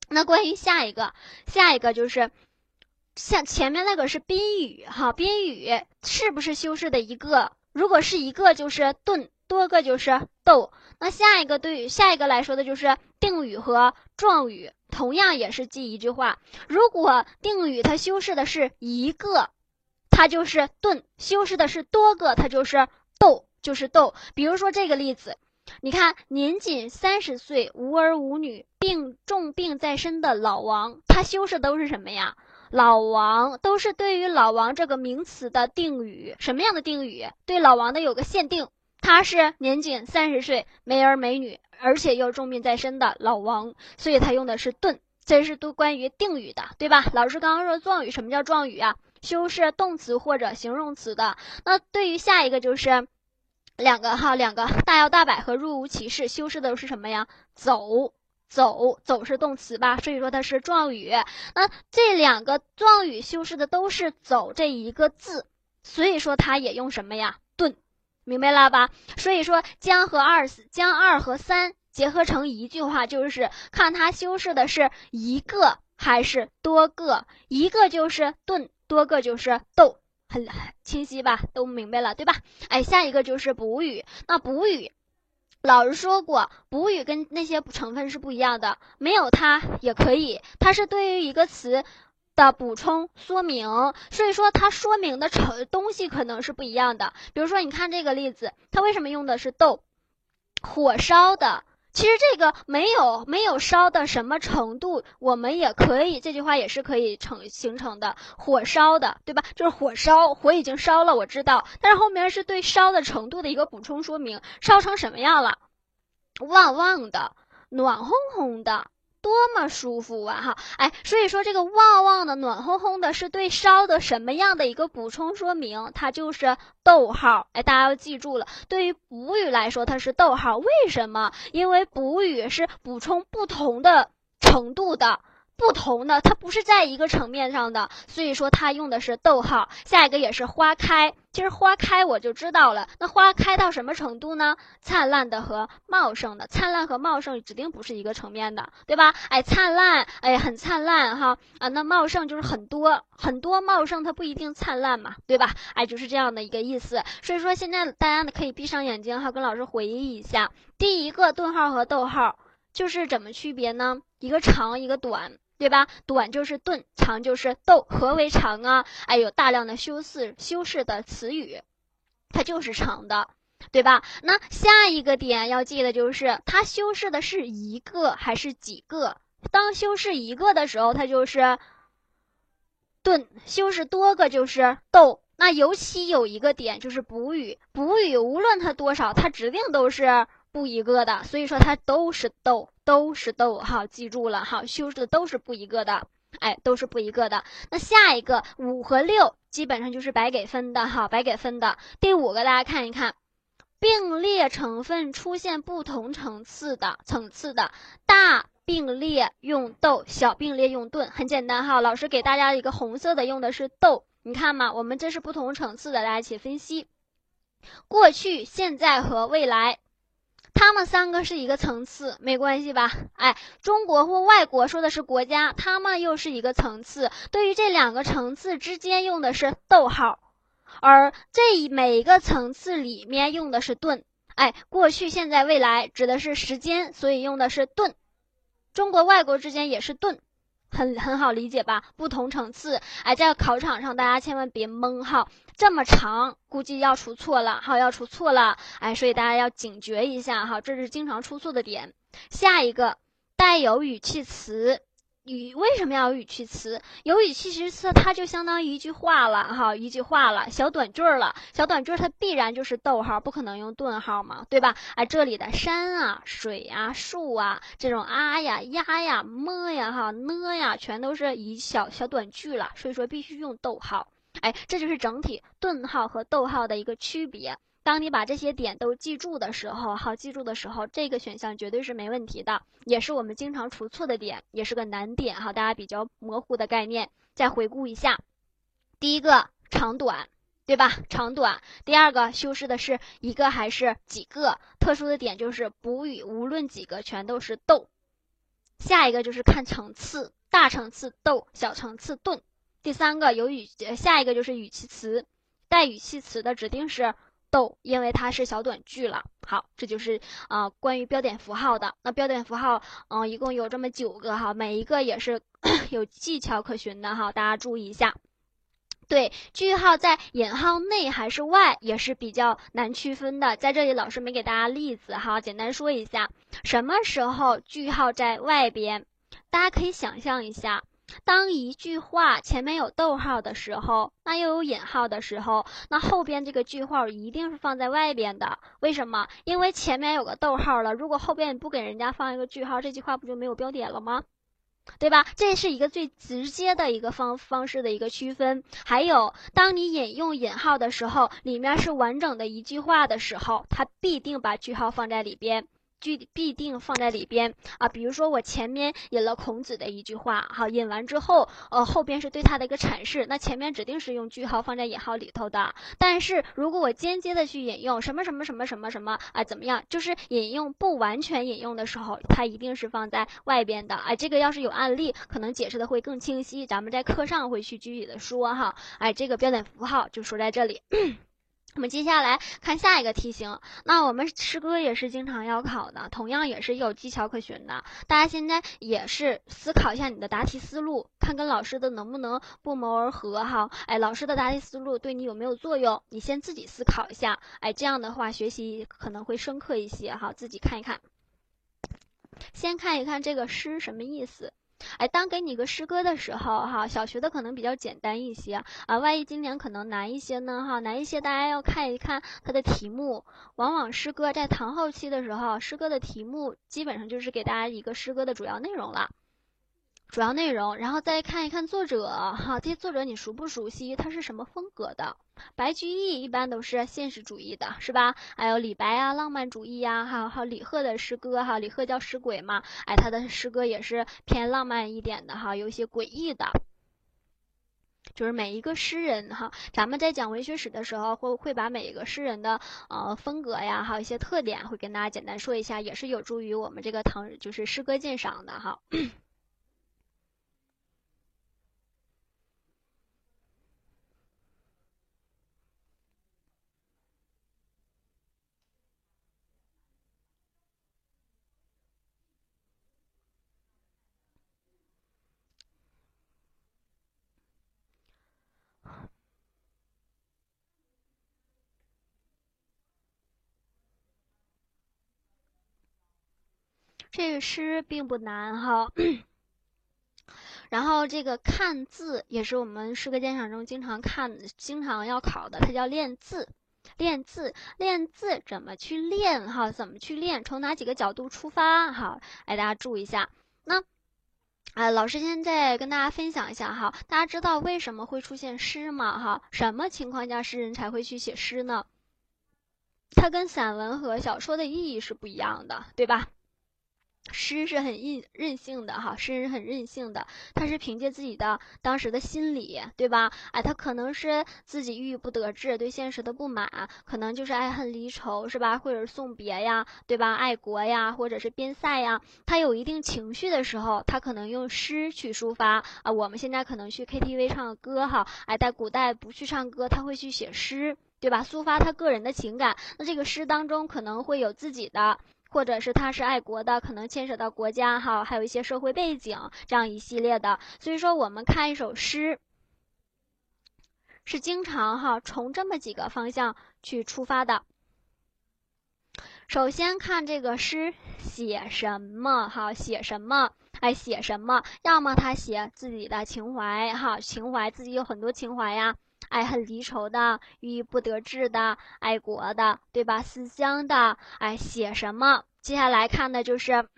那关于下一个，下一个就是像前面那个是宾语哈，宾语是不是修饰的一个？如果是一个就是顿，多个就是逗。那下一个对于下一个来说的就是定语和状语，同样也是记一句话。如果定语它修饰的是一个，它就是顿；修饰的是多个，它就是斗，就是斗。比如说这个例子，你看年仅三十岁，无儿无女，病重病在身的老王，他修饰都是什么呀？老王都是对于老王这个名词的定语，什么样的定语？对老王的有个限定。他是年仅三十岁，没儿没女，而且又重病在身的老王，所以他用的是顿，这是都关于定语的，对吧？老师刚刚说状语，什么叫状语啊？修饰动词或者形容词的。那对于下一个就是两个哈，两个大摇大摆和若无其事，修饰的是什么呀？走走走是动词吧？所以说它是状语。那这两个状语修饰的都是走这一个字，所以说它也用什么呀？顿。明白了吧？所以说将和二将二和三结合成一句话，就是看它修饰的是一个还是多个。一个就是顿，多个就是斗，很清晰吧？都明白了对吧？哎，下一个就是补语。那补语，老师说过，补语跟那些成分是不一样的，没有它也可以，它是对于一个词。的补充说明，所以说它说明的成东西可能是不一样的。比如说，你看这个例子，它为什么用的是豆？火烧的，其实这个没有没有烧到什么程度，我们也可以这句话也是可以成形成的。火烧的，对吧？就是火烧，火已经烧了，我知道。但是后面是对烧的程度的一个补充说明，烧成什么样了？旺旺的，暖烘烘的。多么舒服啊！哈，哎，所以说这个旺旺的、暖烘烘的，是对烧的什么样的一个补充说明？它就是逗号。哎，大家要记住了，对于补语来说，它是逗号。为什么？因为补语是补充不同的程度的。不同的，它不是在一个层面上的，所以说它用的是逗号。下一个也是花开，其实花开我就知道了。那花开到什么程度呢？灿烂的和茂盛的，灿烂和茂盛指定不是一个层面的，对吧？哎，灿烂，哎，很灿烂哈啊。那茂盛就是很多很多茂盛，它不一定灿烂嘛，对吧？哎，就是这样的一个意思。所以说现在大家呢可以闭上眼睛哈，跟老师回忆一下，第一个顿号和逗号就是怎么区别呢？一个长，一个短。对吧？短就是顿，长就是逗。何为长啊？哎，有大量的修饰修饰的词语，它就是长的，对吧？那下一个点要记得就是，它修饰的是一个还是几个？当修饰一个的时候，它就是顿；修饰多个就是逗。那尤其有一个点就是补语，补语无论它多少，它指定都是。不一个的，所以说它都是逗，都是逗，哈，记住了哈，修饰的都是不一个的，哎，都是不一个的。那下一个五和六基本上就是白给分的哈，白给分的。第五个大家看一看，并列成分出现不同层次的层次的，大并列用逗，小并列用顿，很简单哈。老师给大家一个红色的，用的是逗，你看嘛，我们这是不同层次的，大家一起分析，过去、现在和未来。他们三个是一个层次，没关系吧？哎，中国或外国说的是国家，他们又是一个层次。对于这两个层次之间用的是逗号，而这每一个层次里面用的是顿。哎，过去、现在、未来指的是时间，所以用的是顿。中国、外国之间也是顿。很很好理解吧？不同层次，哎，在考场上大家千万别懵哈，这么长，估计要出错了，哈，要出错了，哎，所以大家要警觉一下哈，这是经常出错的点。下一个，带有语气词。语为什么要有语气词？有语气词，它就相当于一句话了哈，一句话了，小短句儿了。小短句儿它必然就是逗号，不可能用顿号嘛，对吧？哎，这里的山啊、水啊、树啊，这种啊呀、呀呀、么呀、哈呢呀，全都是一小小短句了，所以说必须用逗号。哎，这就是整体顿号和逗号的一个区别。当你把这些点都记住的时候，好记住的时候，这个选项绝对是没问题的，也是我们经常出错的点，也是个难点哈。大家比较模糊的概念，再回顾一下，第一个长短，对吧？长短。第二个修饰的是一个还是几个？特殊的点就是补语，无论几个全都是逗。下一个就是看层次，大层次逗，小层次顿。第三个有语，下一个就是语气词，带语气词的指定是逗，因为它是小短句了。好，这就是啊关于标点符号的。那标点符号，嗯，一共有这么九个哈，每一个也是 有技巧可循的哈，大家注意一下。对，句号在引号内还是外也是比较难区分的。在这里，老师没给大家例子哈，简单说一下，什么时候句号在外边？大家可以想象一下，当一句话前面有逗号的时候，那又有引号的时候，那后边这个句号一定是放在外边的。为什么？因为前面有个逗号了，如果后边你不给人家放一个句号，这句话不就没有标点了吗？对吧？这是一个最直接的一个方方式的一个区分。还有，当你引用引号的时候，里面是完整的一句话的时候，它必定把句号放在里边。句必定放在里边啊，比如说我前面引了孔子的一句话，好，引完之后，呃，后边是对他的一个阐释，那前面指定是用句号放在引号里头的。但是如果我间接的去引用什么什么什么什么什么啊，怎么样？就是引用不完全引用的时候，它一定是放在外边的。哎，这个要是有案例，可能解释的会更清晰，咱们在课上会去具体的说哈。哎，这个标点符号就说在这里。我们接下来看下一个题型，那我们诗歌也是经常要考的，同样也是有技巧可循的。大家现在也是思考一下你的答题思路，看跟老师的能不能不谋而合哈。哎，老师的答题思路对你有没有作用？你先自己思考一下，哎，这样的话学习可能会深刻一些哈。自己看一看，先看一看这个诗什么意思。哎，当给你个诗歌的时候，哈，小学的可能比较简单一些啊，万一今年可能难一些呢，哈，难一些，大家要看一看它的题目。往往诗歌在唐后期的时候，诗歌的题目基本上就是给大家一个诗歌的主要内容了。主要内容，然后再看一看作者哈，这些作者你熟不熟悉？他是什么风格的？白居易一般都是现实主义的，是吧？还有李白啊，浪漫主义呀，还有还有李贺的诗歌哈，李贺叫诗鬼嘛，哎，他的诗歌也是偏浪漫一点的哈，有一些诡异的。就是每一个诗人哈，咱们在讲文学史的时候，会会把每一个诗人的呃风格呀，还有一些特点，会跟大家简单说一下，也是有助于我们这个唐就是诗歌鉴赏的哈。这个诗并不难哈，然后这个看字也是我们诗歌鉴赏中经常看、经常要考的，它叫练字。练字，练字怎么去练哈？怎么去练？从哪几个角度出发哈？哎，大家注意一下。那，哎，老师现在跟大家分享一下哈。大家知道为什么会出现诗吗？哈，什么情况下诗人才会去写诗呢？它跟散文和小说的意义是不一样的，对吧？诗是很任任性的哈，诗人很任性的，他是凭借自己的当时的心理，对吧？哎，他可能是自己郁郁不得志，对现实的不满，可能就是爱恨离愁，是吧？或者是送别呀，对吧？爱国呀，或者是边塞呀，他有一定情绪的时候，他可能用诗去抒发啊。我们现在可能去 KTV 唱歌哈，哎，在古代不去唱歌，他会去写诗，对吧？抒发他个人的情感。那这个诗当中可能会有自己的。或者是他是爱国的，可能牵扯到国家哈，还有一些社会背景这样一系列的。所以说，我们看一首诗，是经常哈从这么几个方向去出发的。首先看这个诗写什么哈，写什么哎，写什么？要么他写自己的情怀哈，情怀自己有很多情怀呀。爱恨离愁的，郁郁不得志的，爱国的，对吧？思乡的，哎，写什么？接下来看的就是，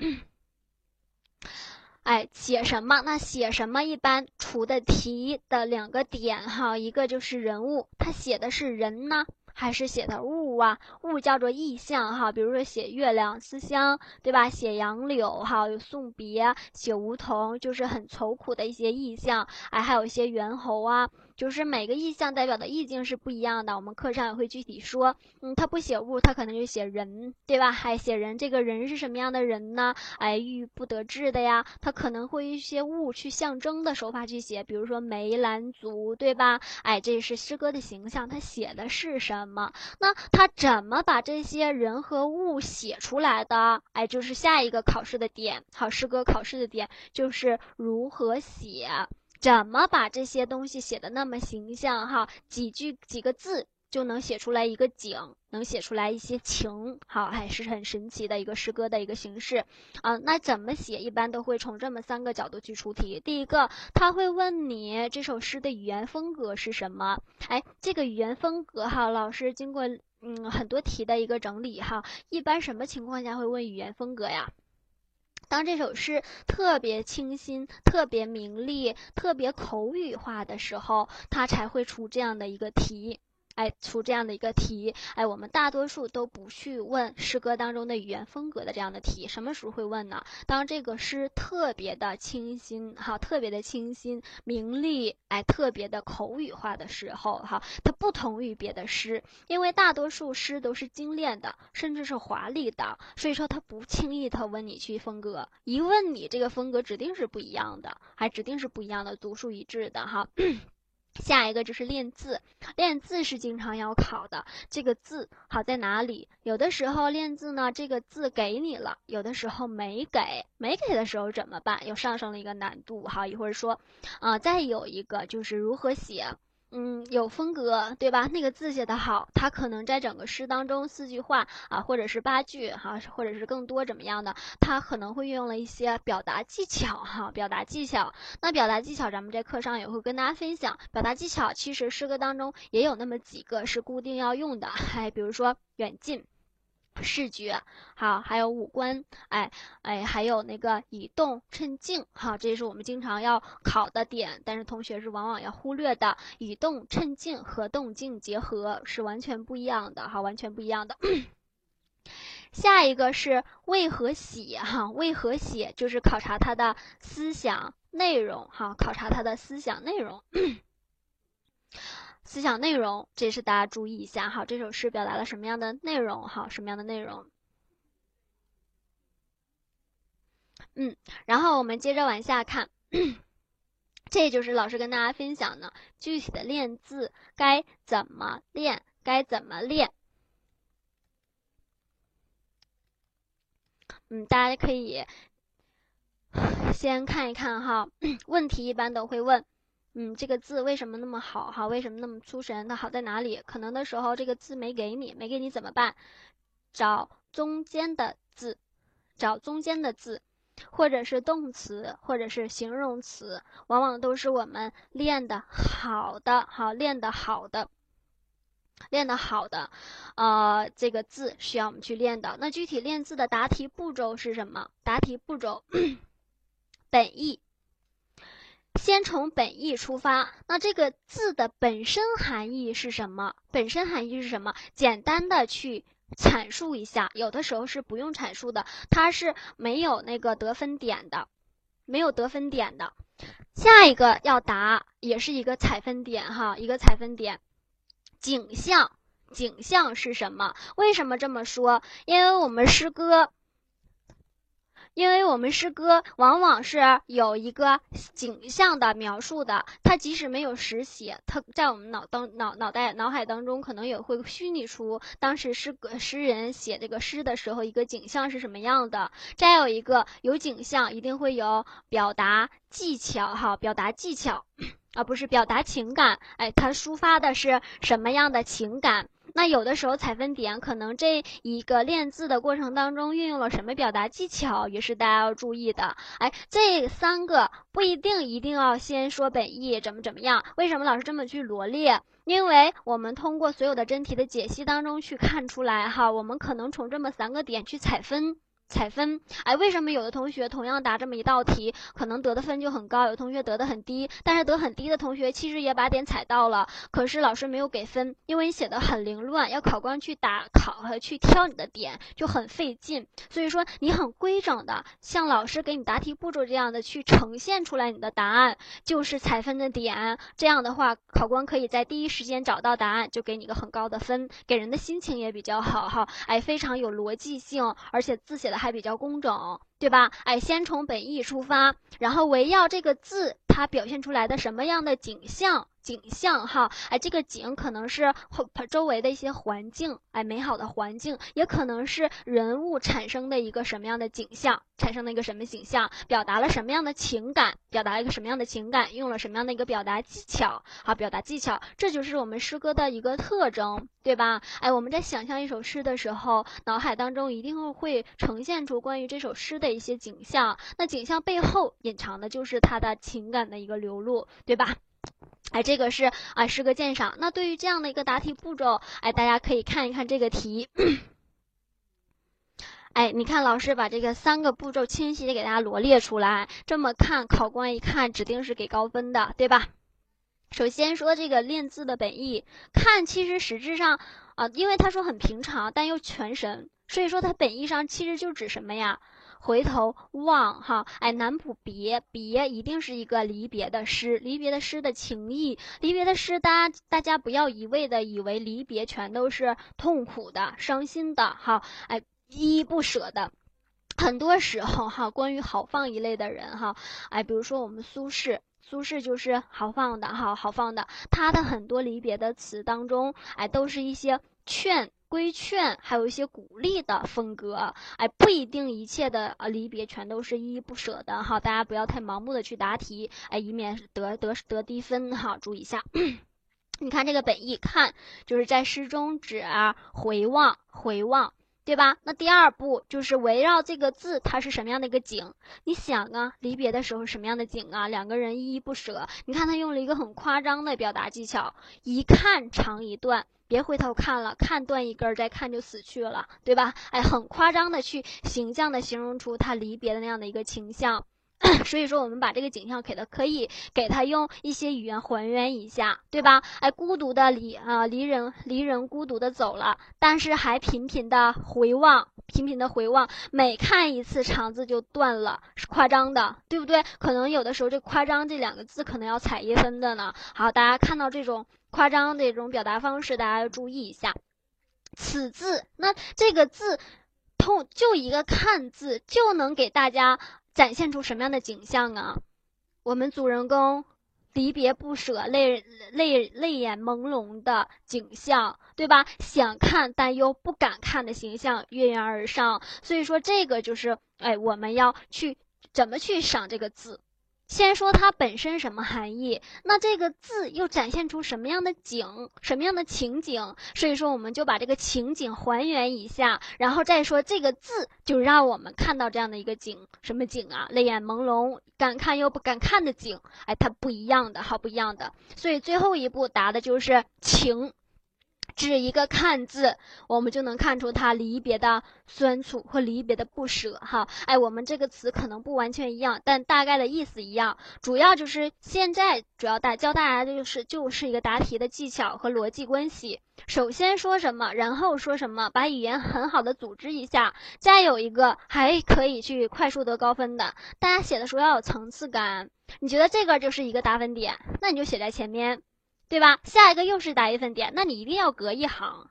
哎，写什么？那写什么？一般出的题的两个点哈，一个就是人物，他写的是人呢。还是写的物啊，物叫做意象哈，比如说写月亮思乡，对吧？写杨柳哈，有送别；写梧桐就是很愁苦的一些意象。哎，还有一些猿猴啊，就是每个意象代表的意境是不一样的。我们课上也会具体说，嗯，他不写物，他可能就写人，对吧？还写人，这个人是什么样的人呢？哎，郁郁不得志的呀，他可能会一些物去象征的手法去写，比如说梅兰竹，对吧？哎，这是诗歌的形象，他写的是什么？那他怎么把这些人和物写出来的？哎，就是下一个考试的点，好，诗歌考试的点就是如何写。怎么把这些东西写的那么形象哈？几句几个字就能写出来一个景，能写出来一些情，好，还是很神奇的一个诗歌的一个形式啊。那怎么写？一般都会从这么三个角度去出题。第一个，他会问你这首诗的语言风格是什么？哎，这个语言风格哈，老师经过嗯很多题的一个整理哈，一般什么情况下会问语言风格呀？当这首诗特别清新、特别明丽、特别口语化的时候，它才会出这样的一个题。哎，出这样的一个题，哎，我们大多数都不去问诗歌当中的语言风格的这样的题，什么时候会问呢？当这个诗特别的清新，哈，特别的清新、明丽，哎，特别的口语化的时候，哈，它不同于别的诗，因为大多数诗都是精炼的，甚至是华丽的，所以说它不轻易的问你去风格，一问你这个风格指定是不一样的，还指定是不一样的，独树一帜的，哈。下一个就是练字，练字是经常要考的。这个字好在哪里？有的时候练字呢，这个字给你了，有的时候没给。没给的时候怎么办？又上升了一个难度。好，一会儿说，啊，再有一个就是如何写。嗯，有风格，对吧？那个字写得好，它可能在整个诗当中四句话啊，或者是八句哈，或者是更多怎么样的，它可能会运用了一些表达技巧哈，表达技巧。那表达技巧，咱们在课上也会跟大家分享。表达技巧其实诗歌当中也有那么几个是固定要用的，还比如说远近。视觉好，还有五官，哎哎，还有那个以动衬静，哈，这是我们经常要考的点，但是同学是往往要忽略的。以动衬静和动静结合是完全不一样的，哈，完全不一样的。下一个是为何写，哈，为何写就是考察他的思想内容，哈，考察他的思想内容。思想内容，这是大家注意一下哈。这首诗表达了什么样的内容？哈，什么样的内容？嗯，然后我们接着往下看，这就是老师跟大家分享的具体的练字该怎么练，该怎么练。嗯，大家可以 先看一看哈，问题一般都会问。嗯，这个字为什么那么好？哈，为什么那么出神？它好在哪里？可能的时候这个字没给你，没给你怎么办？找中间的字，找中间的字，或者是动词，或者是形容词，往往都是我们练的好的，好练的好的，练的好的，呃，这个字需要我们去练的。那具体练字的答题步骤是什么？答题步骤，本意。先从本意出发，那这个字的本身含义是什么？本身含义是什么？简单的去阐述一下。有的时候是不用阐述的，它是没有那个得分点的，没有得分点的。下一个要答，也是一个采分点哈，一个采分点。景象，景象是什么？为什么这么说？因为我们诗歌。因为我们诗歌往往是有一个景象的描述的，它即使没有实写，它在我们脑当脑脑袋脑海当中可能也会虚拟出当时诗歌诗人写这个诗的时候一个景象是什么样的。再有一个有景象，一定会有表达技巧哈，表达技巧，而 不是表达情感。哎，它抒发的是什么样的情感？那有的时候采分点可能这一个练字的过程当中运用了什么表达技巧，也是大家要注意的。哎，这三个不一定一定要先说本意怎么怎么样。为什么老师这么去罗列？因为我们通过所有的真题的解析当中去看出来哈，我们可能从这么三个点去采分。采分。哎，为什么有的同学同样答这么一道题，可能得的分就很高，有同学得的很低，但是得很低的同学其实也把点踩到了，可是老师没有给分，因为你写的很凌乱，要考官去打考和去挑你的点就很费劲。所以说你很规整的，像老师给你答题步骤这样的去呈现出来你的答案，就是采分的点。这样的话，考官可以在第一时间找到答案，就给你个很高的分，给人的心情也比较好哈。哎，非常有逻辑性，而且字写的还比较工整。对吧？哎，先从本意出发，然后围绕这个字，它表现出来的什么样的景象？景象哈，哎，这个景可能是后周围的一些环境，哎，美好的环境，也可能是人物产生的一个什么样的景象，产生的一个什么景象，表达了什么样的情感，表达一个什么样的情感，用了什么样的一个表达技巧？好，表达技巧，这就是我们诗歌的一个特征，对吧？哎，我们在想象一首诗的时候，脑海当中一定会呈现出关于这首诗的。一些景象，那景象背后隐藏的就是他的情感的一个流露，对吧？哎，这个是啊诗歌鉴赏。那对于这样的一个答题步骤，哎，大家可以看一看这个题。哎，你看老师把这个三个步骤清晰的给大家罗列出来，这么看考官一看指定是给高分的，对吧？首先说这个练字的本意，看其实实质上啊，因为他说很平常，但又全神，所以说它本意上其实就指什么呀？回头望哈，哎，南浦别别一定是一个离别的诗，离别的诗的情意，离别的诗，大家大家不要一味的以为离别全都是痛苦的、伤心的哈，哎，依依不舍的，很多时候哈，关于豪放一类的人哈，哎，比如说我们苏轼，苏轼就是豪放的哈，豪放的，他的很多离别的词当中，哎，都是一些劝。规劝还有一些鼓励的风格，哎，不一定一切的啊离别全都是依依不舍的哈，大家不要太盲目的去答题，哎，以免得得得低分哈，注意一下。你看这个本意，看就是在诗中指啊回望回望，对吧？那第二步就是围绕这个字，它是什么样的一个景？你想啊，离别的时候什么样的景啊？两个人依依不舍，你看他用了一个很夸张的表达技巧，一看长一段。别回头看了，看断一根，再看就死去了，对吧？哎，很夸张的去形象的形容出他离别的那样的一个倾向，所以说我们把这个景象给他，可以给他用一些语言还原一下，对吧？哎，孤独的离啊离人离人孤独的走了，但是还频频的回望，频频的回望，每看一次肠子就断了，是夸张的，对不对？可能有的时候这夸张这两个字可能要踩一分的呢。好，大家看到这种。夸张的这种表达方式，大家要注意一下。此字，那这个字，通就一个看字，就能给大家展现出什么样的景象啊？我们主人公离别不舍、泪泪泪眼朦胧的景象，对吧？想看但又不敢看的形象跃然而上。所以说，这个就是，哎，我们要去怎么去赏这个字。先说它本身什么含义，那这个字又展现出什么样的景，什么样的情景？所以说，我们就把这个情景还原一下，然后再说这个字，就让我们看到这样的一个景，什么景啊？泪眼朦胧，敢看又不敢看的景，哎，它不一样的，好不一样的。所以最后一步答的就是情。指一个“看”字，我们就能看出他离别的酸楚和离别的不舍。哈，哎，我们这个词可能不完全一样，但大概的意思一样。主要就是现在主要大教大家的就是就是一个答题的技巧和逻辑关系。首先说什么，然后说什么，把语言很好的组织一下。再有一个还可以去快速得高分的，大家写的时候要有层次感。你觉得这个就是一个打分点，那你就写在前面。对吧？下一个又是打一份点，那你一定要隔一行。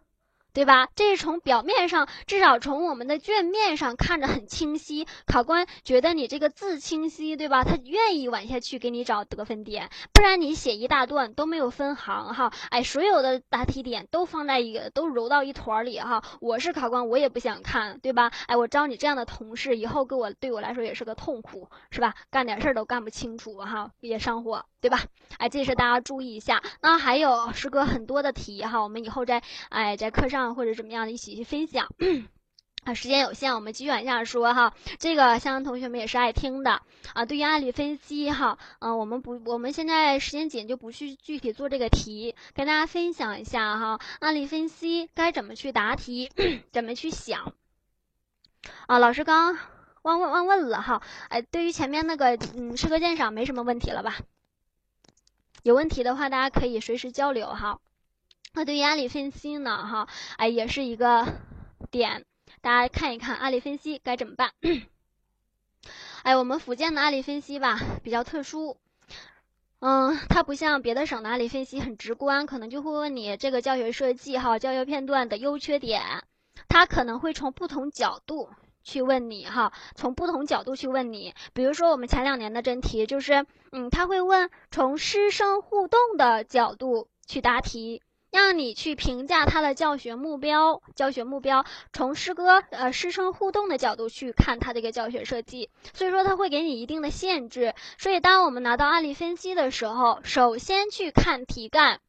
对吧？这是从表面上，至少从我们的卷面上看着很清晰。考官觉得你这个字清晰，对吧？他愿意往下去给你找得分点。不然你写一大段都没有分行哈，哎，所有的答题点都放在一个，都揉到一团里哈。我是考官，我也不想看，对吧？哎，我招你这样的同事，以后给我对我来说也是个痛苦，是吧？干点事儿都干不清楚哈，也上火，对吧？哎，这是大家注意一下。那还有师哥很多的题哈，我们以后在哎在课上。或者怎么样的一起去分享啊？时间有限，我们继续往下说哈。这个相信同学们也是爱听的啊。对于案例分析哈，嗯，我们不，我们现在时间紧，就不去具体做这个题，跟大家分享一下哈。案例分析该怎么去答题，怎么去想。啊，老师刚忘问忘问了哈，哎，对于前面那个嗯诗歌鉴赏没什么问题了吧？有问题的话，大家可以随时交流哈。那对于案例分析呢，哈，哎，也是一个点，大家看一看案例分析该怎么办。哎，我们福建的案例分析吧比较特殊，嗯，它不像别的省的案例分析很直观，可能就会问你这个教学设计哈，教学片段的优缺点，它可能会从不同角度去问你哈，从不同角度去问你，比如说我们前两年的真题就是，嗯，他会问从师生互动的角度去答题。让你去评价他的教学目标，教学目标从师哥呃师生互动的角度去看他这个教学设计，所以说他会给你一定的限制。所以当我们拿到案例分析的时候，首先去看题干。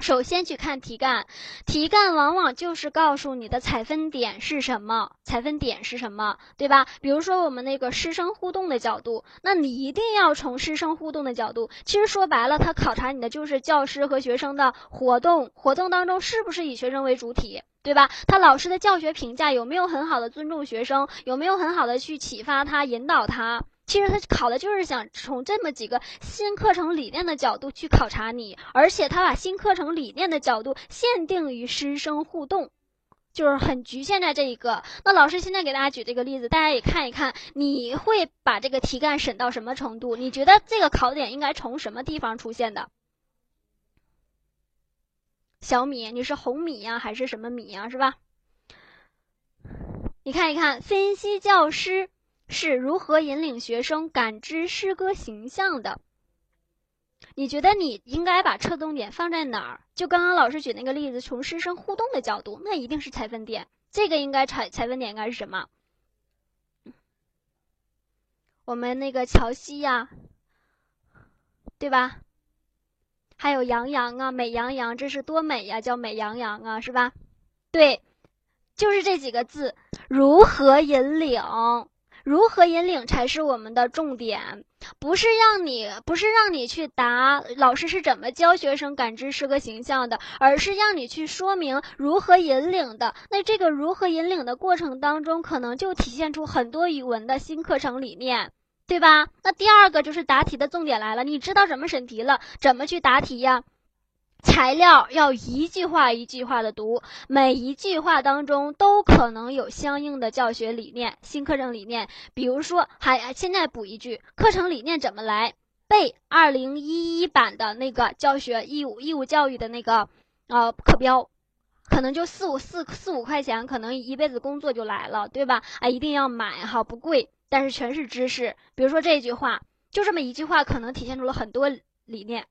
首先去看题干，题干往往就是告诉你的采分点是什么，采分点是什么，对吧？比如说我们那个师生互动的角度，那你一定要从师生互动的角度。其实说白了，他考察你的就是教师和学生的活动，活动当中是不是以学生为主体，对吧？他老师的教学评价有没有很好的尊重学生，有没有很好的去启发他、引导他？其实他考的就是想从这么几个新课程理念的角度去考察你，而且他把新课程理念的角度限定于师生互动，就是很局限在这一个。那老师现在给大家举这个例子，大家也看一看，你会把这个题干审到什么程度？你觉得这个考点应该从什么地方出现的？小米，你是红米呀，还是什么米呀？是吧？你看一看，分析教师。是如何引领学生感知诗歌形象的？你觉得你应该把侧重点放在哪儿？就刚刚老师举那个例子，从师生互动的角度，那一定是采分点。这个应该采采分点应该是什么？我们那个乔西呀，对吧？还有杨洋啊，美羊羊，这是多美呀，叫美羊羊啊，是吧？对，就是这几个字，如何引领？如何引领才是我们的重点，不是让你不是让你去答老师是怎么教学生感知诗歌形象的，而是让你去说明如何引领的。那这个如何引领的过程当中，可能就体现出很多语文的新课程理念，对吧？那第二个就是答题的重点来了，你知道怎么审题了，怎么去答题呀？材料要一句话一句话的读，每一句话当中都可能有相应的教学理念、新课程理念。比如说，还现在补一句，课程理念怎么来背？二零一一版的那个教学义务义务教育的那个呃课标，可能就四五四四五块钱，可能一辈子工作就来了，对吧？啊，一定要买哈，不贵，但是全是知识。比如说这句话，就这么一句话，可能体现出了很多理念。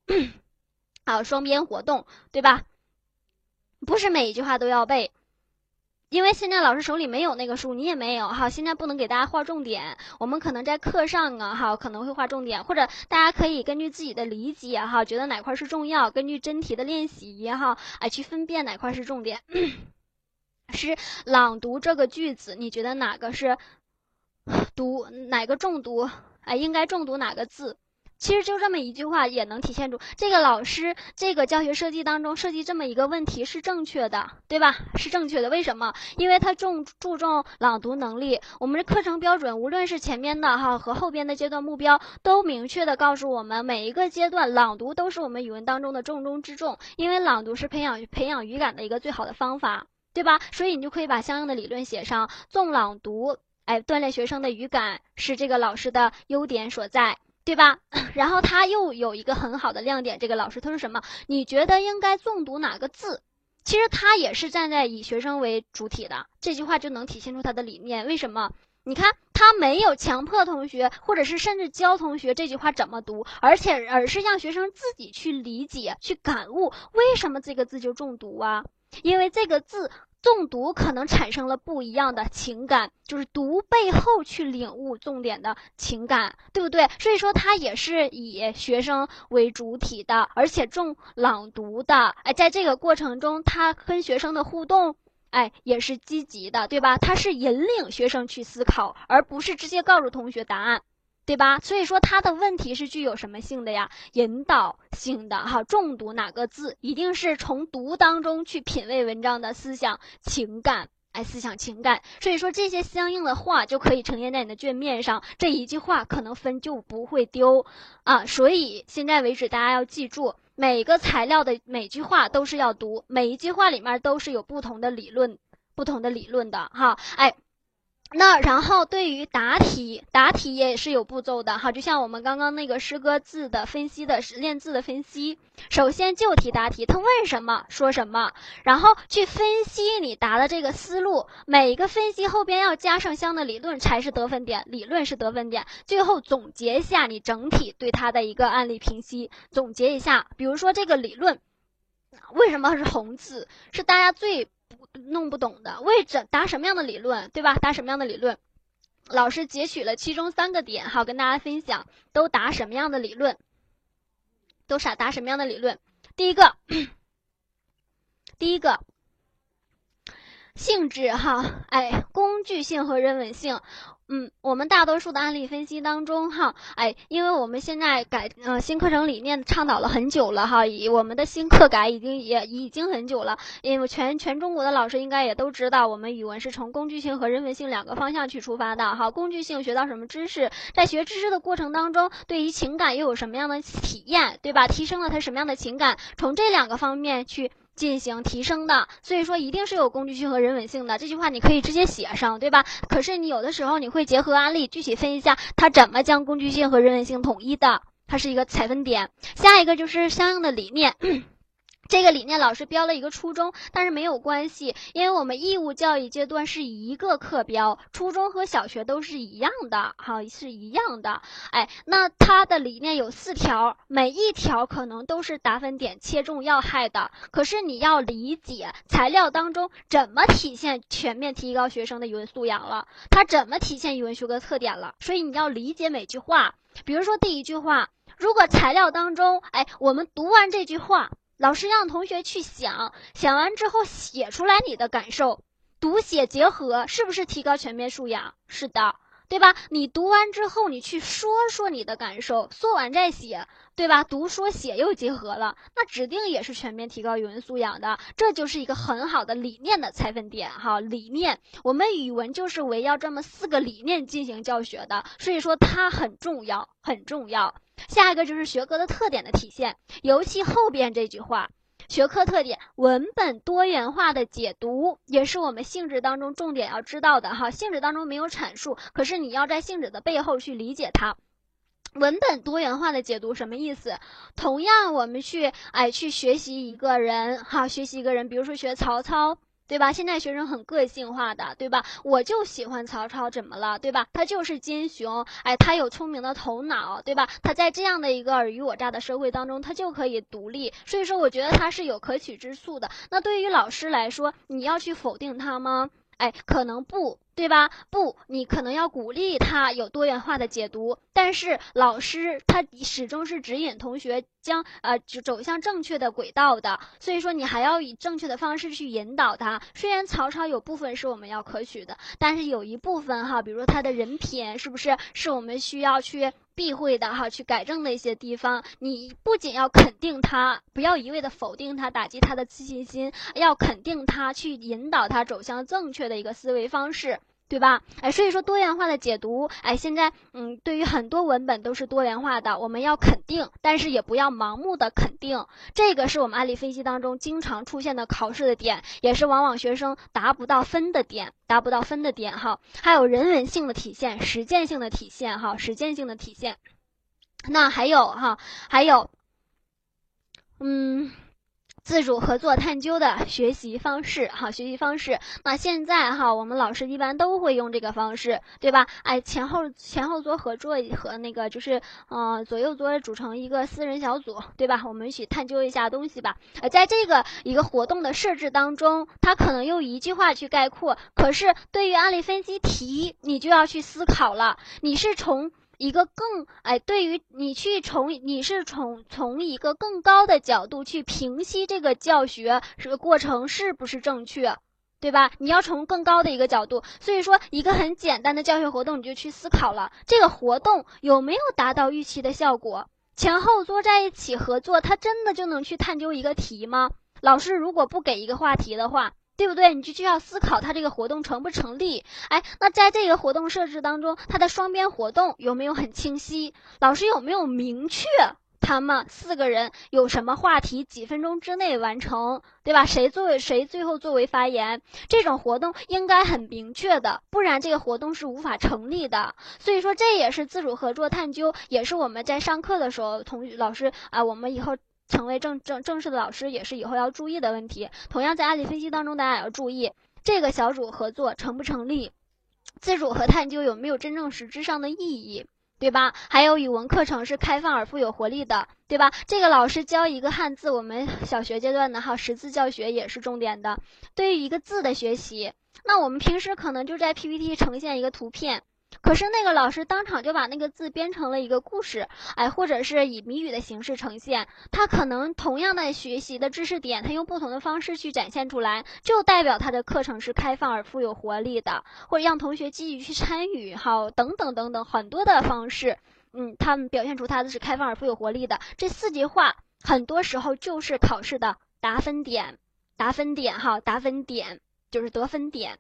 还有双边活动，对吧？不是每一句话都要背，因为现在老师手里没有那个书，你也没有哈。现在不能给大家划重点，我们可能在课上啊哈可能会划重点，或者大家可以根据自己的理解哈，觉得哪块是重要，根据真题的练习哈，哎去分辨哪块是重点。是朗读这个句子，你觉得哪个是读哪个重读？哎，应该重读哪个字？其实就这么一句话也能体现出这个老师这个教学设计当中设计这么一个问题是正确的，对吧？是正确的。为什么？因为他重注重朗读能力。我们的课程标准，无论是前面的哈和后边的阶段目标，都明确的告诉我们，每一个阶段朗读都是我们语文当中的重中之重。因为朗读是培养培养语感的一个最好的方法，对吧？所以你就可以把相应的理论写上，重朗读，哎，锻炼学生的语感是这个老师的优点所在。对吧？然后他又有一个很好的亮点，这个老师他说什么？你觉得应该重读哪个字？其实他也是站在以学生为主体的，这句话就能体现出他的理念。为什么？你看他没有强迫同学，或者是甚至教同学这句话怎么读，而且而是让学生自己去理解、去感悟，为什么这个字就重读啊？因为这个字。诵读可能产生了不一样的情感，就是读背后去领悟重点的情感，对不对？所以说他也是以学生为主体的，而且重朗读的。哎，在这个过程中，他跟学生的互动，哎，也是积极的，对吧？他是引领学生去思考，而不是直接告诉同学答案。对吧？所以说他的问题是具有什么性的呀？引导性的哈，重读哪个字，一定是从读当中去品味文章的思想情感。哎思想情感。所以说这些相应的话就可以呈现在你的卷面上，这一句话可能分就不会丢啊。所以现在为止，大家要记住，每个材料的每句话都是要读，每一句话里面都是有不同的理论，不同的理论的哈。哎。那然后对于答题，答题也是有步骤的哈，就像我们刚刚那个诗歌字的分析的练字的分析，首先就题答题，他问什么说什么，然后去分析你答的这个思路，每一个分析后边要加上相应的理论才是得分点，理论是得分点，最后总结一下你整体对它的一个案例评析，总结一下，比如说这个理论为什么是红字，是大家最。弄不懂的，为怎答什么样的理论，对吧？答什么样的理论？老师截取了其中三个点，好跟大家分享，都答什么样的理论？都啥答什么样的理论？第一个，第一个性质哈，哎，工具性和人文性。嗯，我们大多数的案例分析当中，哈，哎，因为我们现在改呃新课程理念倡导了很久了，哈，以我们的新课改已经也已经很久了，因为全全中国的老师应该也都知道，我们语文是从工具性和人文性两个方向去出发的，哈，工具性学到什么知识，在学知识的过程当中，对于情感又有什么样的体验，对吧？提升了他什么样的情感，从这两个方面去。进行提升的，所以说一定是有工具性和人文性的。这句话你可以直接写上，对吧？可是你有的时候你会结合案例具体分析一下，它怎么将工具性和人文性统一的，它是一个采分点。下一个就是相应的理念。这个理念老师标了一个初中，但是没有关系，因为我们义务教育阶段是一个课标，初中和小学都是一样的，好是一样的。哎，那它的理念有四条，每一条可能都是打分点、切中要害的。可是你要理解材料当中怎么体现全面提高学生的语文素养了，它怎么体现语文学科特点了。所以你要理解每句话。比如说第一句话，如果材料当中，哎，我们读完这句话。老师让同学去想，想完之后写出来你的感受，读写结合是不是提高全面素养？是的，对吧？你读完之后，你去说说你的感受，说完再写，对吧？读说写又结合了，那指定也是全面提高语文素养的。这就是一个很好的理念的采分点哈。理念，我们语文就是围绕这么四个理念进行教学的，所以说它很重要，很重要。下一个就是学科的特点的体现，尤其后边这句话，学科特点，文本多元化的解读，也是我们性质当中重点要知道的哈。性质当中没有阐述，可是你要在性质的背后去理解它。文本多元化的解读什么意思？同样，我们去哎去学习一个人哈，学习一个人，比如说学曹操。对吧？现在学生很个性化的，对吧？我就喜欢曹操，怎么了？对吧？他就是奸雄，哎，他有聪明的头脑，对吧？他在这样的一个尔虞我诈的社会当中，他就可以独立。所以说，我觉得他是有可取之处的。那对于老师来说，你要去否定他吗？哎，可能不。对吧？不，你可能要鼓励他有多元化的解读，但是老师他始终是指引同学将呃就走向正确的轨道的，所以说你还要以正确的方式去引导他。虽然曹操有部分是我们要可取的，但是有一部分哈，比如说他的人品是不是是我们需要去避讳的哈，去改正的一些地方。你不仅要肯定他，不要一味的否定他，打击他的自信心，要肯定他，去引导他走向正确的一个思维方式。对吧？哎，所以说多元化的解读，哎，现在嗯，对于很多文本都是多元化的，我们要肯定，但是也不要盲目的肯定。这个是我们案例分析当中经常出现的考试的点，也是往往学生达不到分的点，达不到分的点哈。还有人文性的体现，实践性的体现哈，实践性的体现。那还有哈，还有，嗯。自主合作探究的学习方式，哈，学习方式。那现在哈，我们老师一般都会用这个方式，对吧？哎，前后前后桌合作和那个就是，嗯，左右桌组成一个私人小组，对吧？我们一起探究一下东西吧。呃，在这个一个活动的设置当中，它可能用一句话去概括，可是对于案例分析题，你就要去思考了，你是从。一个更哎，对于你去从你是从从一个更高的角度去评析这个教学这个过程是不是正确，对吧？你要从更高的一个角度，所以说一个很简单的教学活动，你就去思考了这个活动有没有达到预期的效果？前后坐在一起合作，他真的就能去探究一个题吗？老师如果不给一个话题的话，对不对？你就就要思考它这个活动成不成立。哎，那在这个活动设置当中，它的双边活动有没有很清晰？老师有没有明确他们四个人有什么话题，几分钟之内完成，对吧？谁作为谁最后作为发言？这种活动应该很明确的，不然这个活动是无法成立的。所以说，这也是自主合作探究，也是我们在上课的时候，同老师啊，我们以后。成为正正正式的老师也是以后要注意的问题。同样在案例分析当中，大家也要注意这个小组合作成不成立，自主和探究有没有真正实质上的意义，对吧？还有语文课程是开放而富有活力的，对吧？这个老师教一个汉字，我们小学阶段的哈识字教学也是重点的。对于一个字的学习，那我们平时可能就在 PPT 呈现一个图片。可是那个老师当场就把那个字编成了一个故事，哎，或者是以谜语的形式呈现。他可能同样的学习的知识点，他用不同的方式去展现出来，就代表他的课程是开放而富有活力的，或者让同学积极去参与，好，等等等等很多的方式，嗯，他们表现出他的是开放而富有活力的。这四句话很多时候就是考试的打分点，打分点，哈，打分点就是得分点。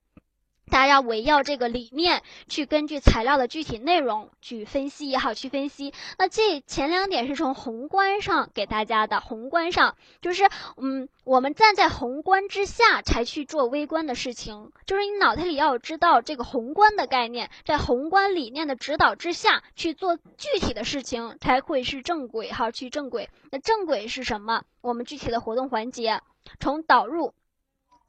大家围绕这个理念去根据材料的具体内容去分析也好，去分析。那这前两点是从宏观上给大家的，宏观上就是嗯，我们站在宏观之下才去做微观的事情，就是你脑袋里要知道这个宏观的概念，在宏观理念的指导之下去做具体的事情，才会是正轨哈，去正轨。那正轨是什么？我们具体的活动环节，从导入。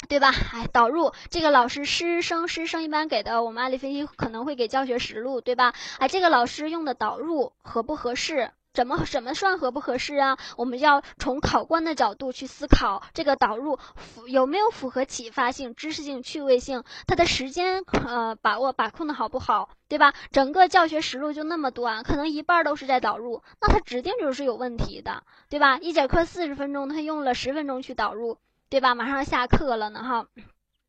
对吧？哎，导入这个老师师生师生一般给的，我们案例分析可能会给教学实录，对吧？哎，这个老师用的导入合不合适？怎么怎么算合不合适啊？我们要从考官的角度去思考，这个导入符有没有符合启发性、知识性、趣味性？它的时间呃把握把控的好不好？对吧？整个教学实录就那么短，可能一半都是在导入，那它指定就是有问题的，对吧？一节课四十分钟，他用了十分钟去导入。对吧？马上下课了呢，哈，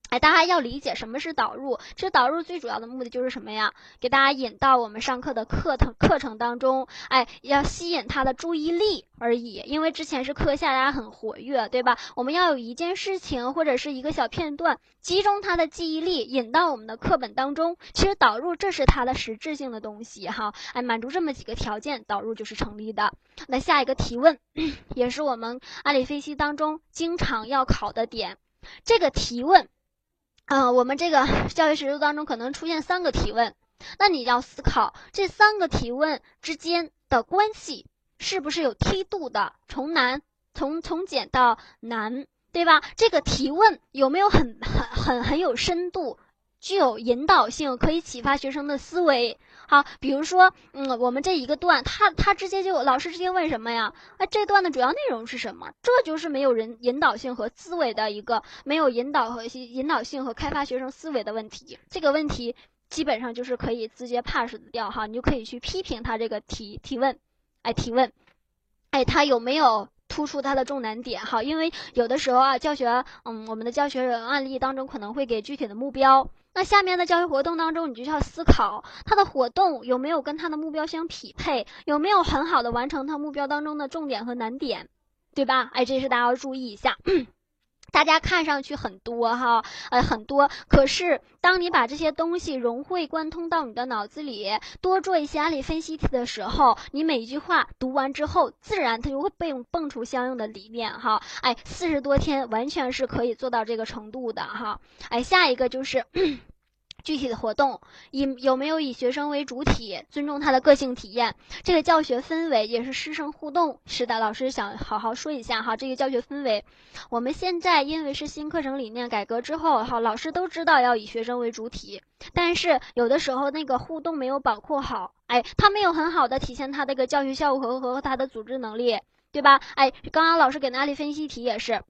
哎，大家要理解什么是导入。其实导入最主要的目的就是什么呀？给大家引到我们上课的课程课程当中，哎，要吸引他的注意力而已。因为之前是课下，大家很活跃，对吧？我们要有一件事情或者是一个小片段，集中他的记忆力，引到我们的课本当中。其实导入这是它的实质性的东西，哈，哎，满足这么几个条件，导入就是成立的。那下一个提问，也是我们案例分析当中经常要考的点。这个提问，嗯，我们这个教学实录当中可能出现三个提问，那你要思考这三个提问之间的关系是不是有梯度的，从难从从简到难，对吧？这个提问有没有很很很很有深度？具有引导性，可以启发学生的思维。好，比如说，嗯，我们这一个段，他他直接就老师直接问什么呀？啊，这段的主要内容是什么？这就是没有人引导性和思维的一个没有引导和引导性和开发学生思维的问题。这个问题基本上就是可以直接 pass 掉哈，你就可以去批评他这个提提问，哎，提问，哎，他有没有？突出它的重难点哈，因为有的时候啊，教学，嗯，我们的教学案例当中可能会给具体的目标，那下面的教学活动当中，你就要思考它的活动有没有跟它的目标相匹配，有没有很好的完成它目标当中的重点和难点，对吧？哎，这是大家要注意一下。大家看上去很多哈，呃很多，可是当你把这些东西融会贯通到你的脑子里，多做一些案例分析题的时候，你每一句话读完之后，自然它就会蹦蹦出相应的理念哈。哎，四十多天完全是可以做到这个程度的哈。哎，下一个就是。具体的活动以有没有以学生为主体，尊重他的个性体验？这个教学氛围也是师生互动。是的，老师想好好说一下哈，这个教学氛围，我们现在因为是新课程理念改革之后哈，老师都知道要以学生为主体，但是有的时候那个互动没有把控好，哎，他没有很好的体现他这个教学效果和和他的组织能力，对吧？哎，刚刚老师给的案例分析题也是，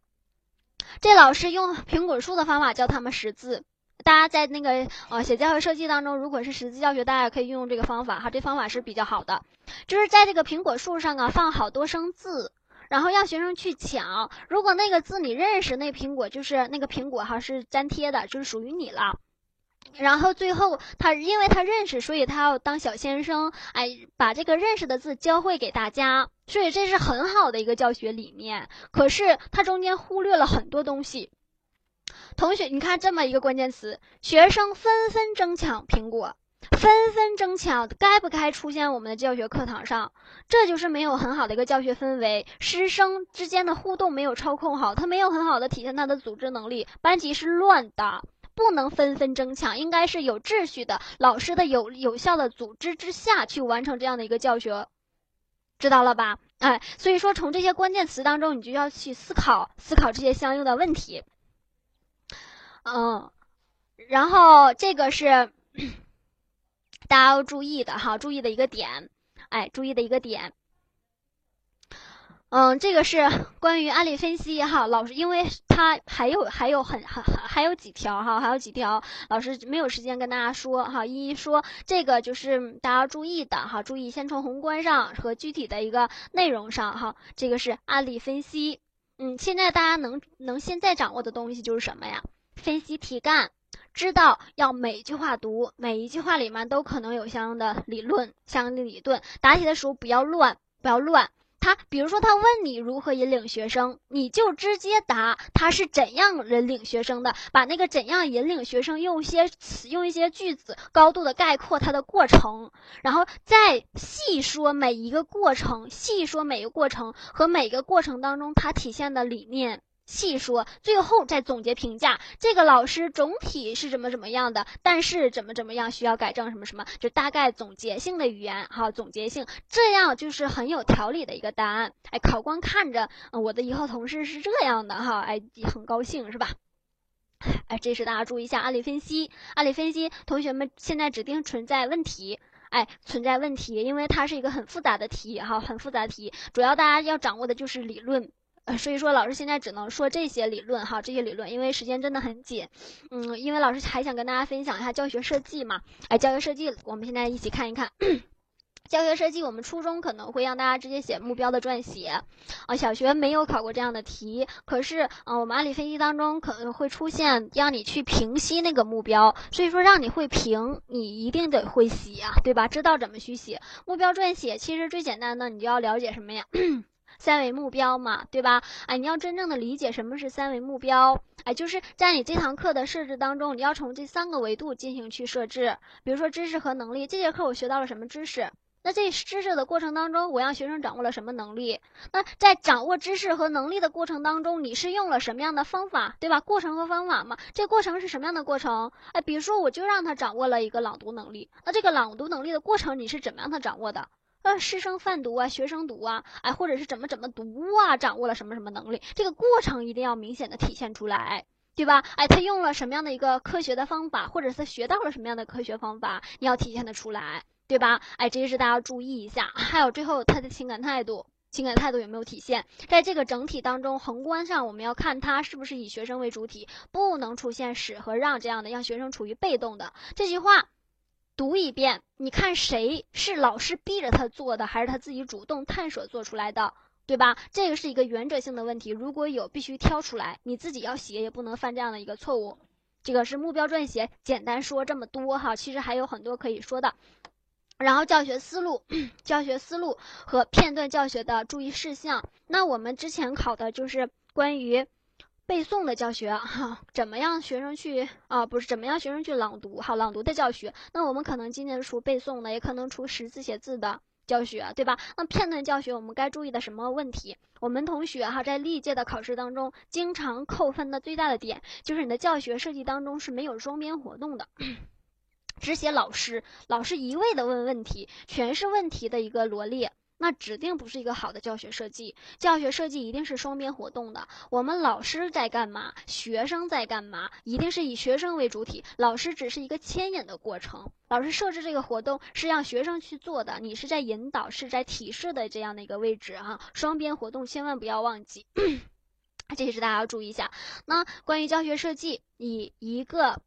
这老师用苹果树的方法教他们识字。大家在那个呃写教学设计当中，如果是识字教学，大家可以运用这个方法哈，这方法是比较好的。就是在这个苹果树上啊放好多生字，然后让学生去抢。如果那个字你认识，那苹果就是那个苹果哈是粘贴的，就是属于你了。然后最后他因为他认识，所以他要当小先生，哎，把这个认识的字教会给大家。所以这是很好的一个教学理念。可是他中间忽略了很多东西。同学，你看这么一个关键词，学生纷纷争抢苹果，纷纷争抢，该不该出现我们的教学课堂上？这就是没有很好的一个教学氛围，师生之间的互动没有操控好，他没有很好的体现他的组织能力，班级是乱的，不能纷纷争抢，应该是有秩序的，老师的有有效的组织之下去完成这样的一个教学，知道了吧？哎，所以说从这些关键词当中，你就要去思考思考这些相应的问题。嗯，然后这个是大家要注意的哈，注意的一个点，哎，注意的一个点。嗯，这个是 关于案例分析哈，老师，因为他还有还有很还还还有几条哈，还有几条，老师没有时间跟大家说哈，一一说这个就是大家要注意的哈，注意先从宏观上和具体的一个内容上哈，这个是案例分析。嗯，现在大家能能现在掌握的东西就是什么呀？分析题干，知道要每一句话读，每一句话里面都可能有相应的理论，相应的理论。答题的时候不要乱，不要乱。他比如说他问你如何引领学生，你就直接答他是怎样引领学生的，把那个怎样引领学生用一些词，用一些句子，高度的概括他的过程，然后再细说每一个过程，细说每一个过程和每个过程当中他体现的理念。细说，最后再总结评价。这个老师总体是怎么怎么样的，但是怎么怎么样需要改正什么什么，就大概总结性的语言哈，总结性，这样就是很有条理的一个答案。哎，考官看着我的以后同事是这样的哈，哎，很高兴是吧？哎，这是大家注意一下案例分析。案例分析，同学们现在指定存在问题，哎，存在问题，因为它是一个很复杂的题哈，很复杂题，主要大家要掌握的就是理论。所以说，老师现在只能说这些理论哈，这些理论，因为时间真的很紧。嗯，因为老师还想跟大家分享一下教学设计嘛。哎，教学设计，我们现在一起看一看。教学设计，我们初中可能会让大家直接写目标的撰写，啊，小学没有考过这样的题。可是，啊，我们案例分析当中可能会出现让你去评析那个目标。所以说，让你会评，你一定得会写啊，对吧？知道怎么去写目标撰写。其实最简单的，你就要了解什么呀？三维目标嘛，对吧？哎，你要真正的理解什么是三维目标，哎，就是在你这堂课的设置当中，你要从这三个维度进行去设置。比如说知识和能力，这节课我学到了什么知识？那这知识的过程当中，我让学生掌握了什么能力？那在掌握知识和能力的过程当中，你是用了什么样的方法，对吧？过程和方法嘛，这过程是什么样的过程？哎，比如说我就让他掌握了一个朗读能力，那这个朗读能力的过程你是怎么样他掌握的？呃，师生泛读啊，学生读啊，哎，或者是怎么怎么读啊，掌握了什么什么能力，这个过程一定要明显的体现出来，对吧？哎，他用了什么样的一个科学的方法，或者是他学到了什么样的科学方法，你要体现的出来，对吧？哎，这些是大家注意一下。还有最后他的情感态度，情感态度有没有体现？在这个整体当中，宏观上我们要看他是不是以学生为主体，不能出现使和让这样的，让学生处于被动的。这句话。读一遍，你看谁是老师逼着他做的，还是他自己主动探索做出来的，对吧？这个是一个原则性的问题，如果有必须挑出来，你自己要写也不能犯这样的一个错误。这个是目标撰写，简单说这么多哈，其实还有很多可以说的。然后教学思路、教学思路和片段教学的注意事项，那我们之前考的就是关于。背诵的教学哈，怎么样学生去啊？不是怎么样学生去朗读？好，朗读的教学，那我们可能今年出背诵的，也可能出识字写字的教学，对吧？那片段教学我们该注意的什么问题？我们同学哈，在历届的考试当中，经常扣分的最大的点，就是你的教学设计当中是没有双边活动的，只写老师，老师一味的问问题，全是问题的一个罗列。那指定不是一个好的教学设计。教学设计一定是双边活动的。我们老师在干嘛？学生在干嘛？一定是以学生为主体，老师只是一个牵引的过程。老师设置这个活动是让学生去做的，你是在引导，是在提示的这样的一个位置哈。双边活动千万不要忘记，这也是大家要注意一下。那关于教学设计，以一个。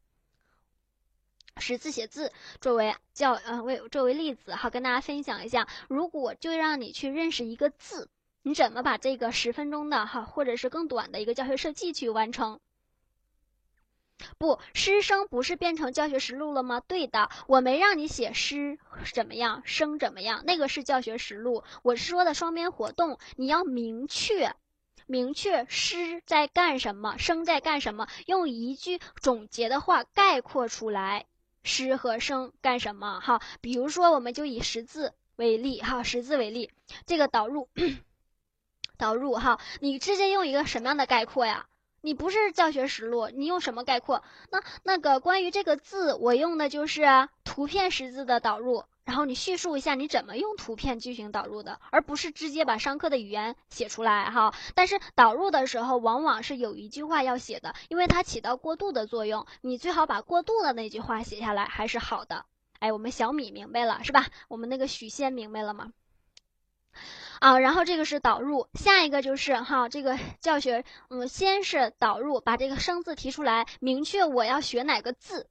识字写字作为教呃为作为例子，好跟大家分享一下。如果就让你去认识一个字，你怎么把这个十分钟的哈，或者是更短的一个教学设计去完成？不，师生不是变成教学实录了吗？对的，我没让你写师怎么样，生怎么样，那个是教学实录。我是说的双边活动，你要明确。明确师在干什么，生在干什么，用一句总结的话概括出来，诗和生干什么？哈，比如说，我们就以识字为例，哈，识字为例，这个导入，导入，哈，你直接用一个什么样的概括呀？你不是教学实录，你用什么概括？那那个关于这个字，我用的就是图片识字的导入。然后你叙述一下你怎么用图片进行导入的，而不是直接把上课的语言写出来哈。但是导入的时候，往往是有一句话要写的，因为它起到过渡的作用，你最好把过渡的那句话写下来，还是好的。哎，我们小米明白了是吧？我们那个许仙明白了吗？啊，然后这个是导入，下一个就是哈，这个 教学，嗯，先是导入，把这个生字提出来，明确我要学哪个字。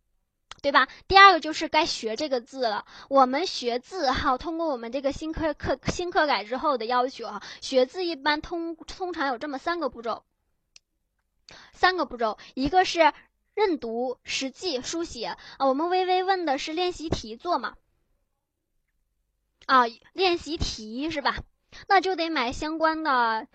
对吧？第二个就是该学这个字了。我们学字哈，通过我们这个新课课新课改之后的要求啊，学字一般通通常有这么三个步骤。三个步骤，一个是认读、识记、书写啊。我们微微问的是练习题做吗？啊，练习题是吧？那就得买相关的。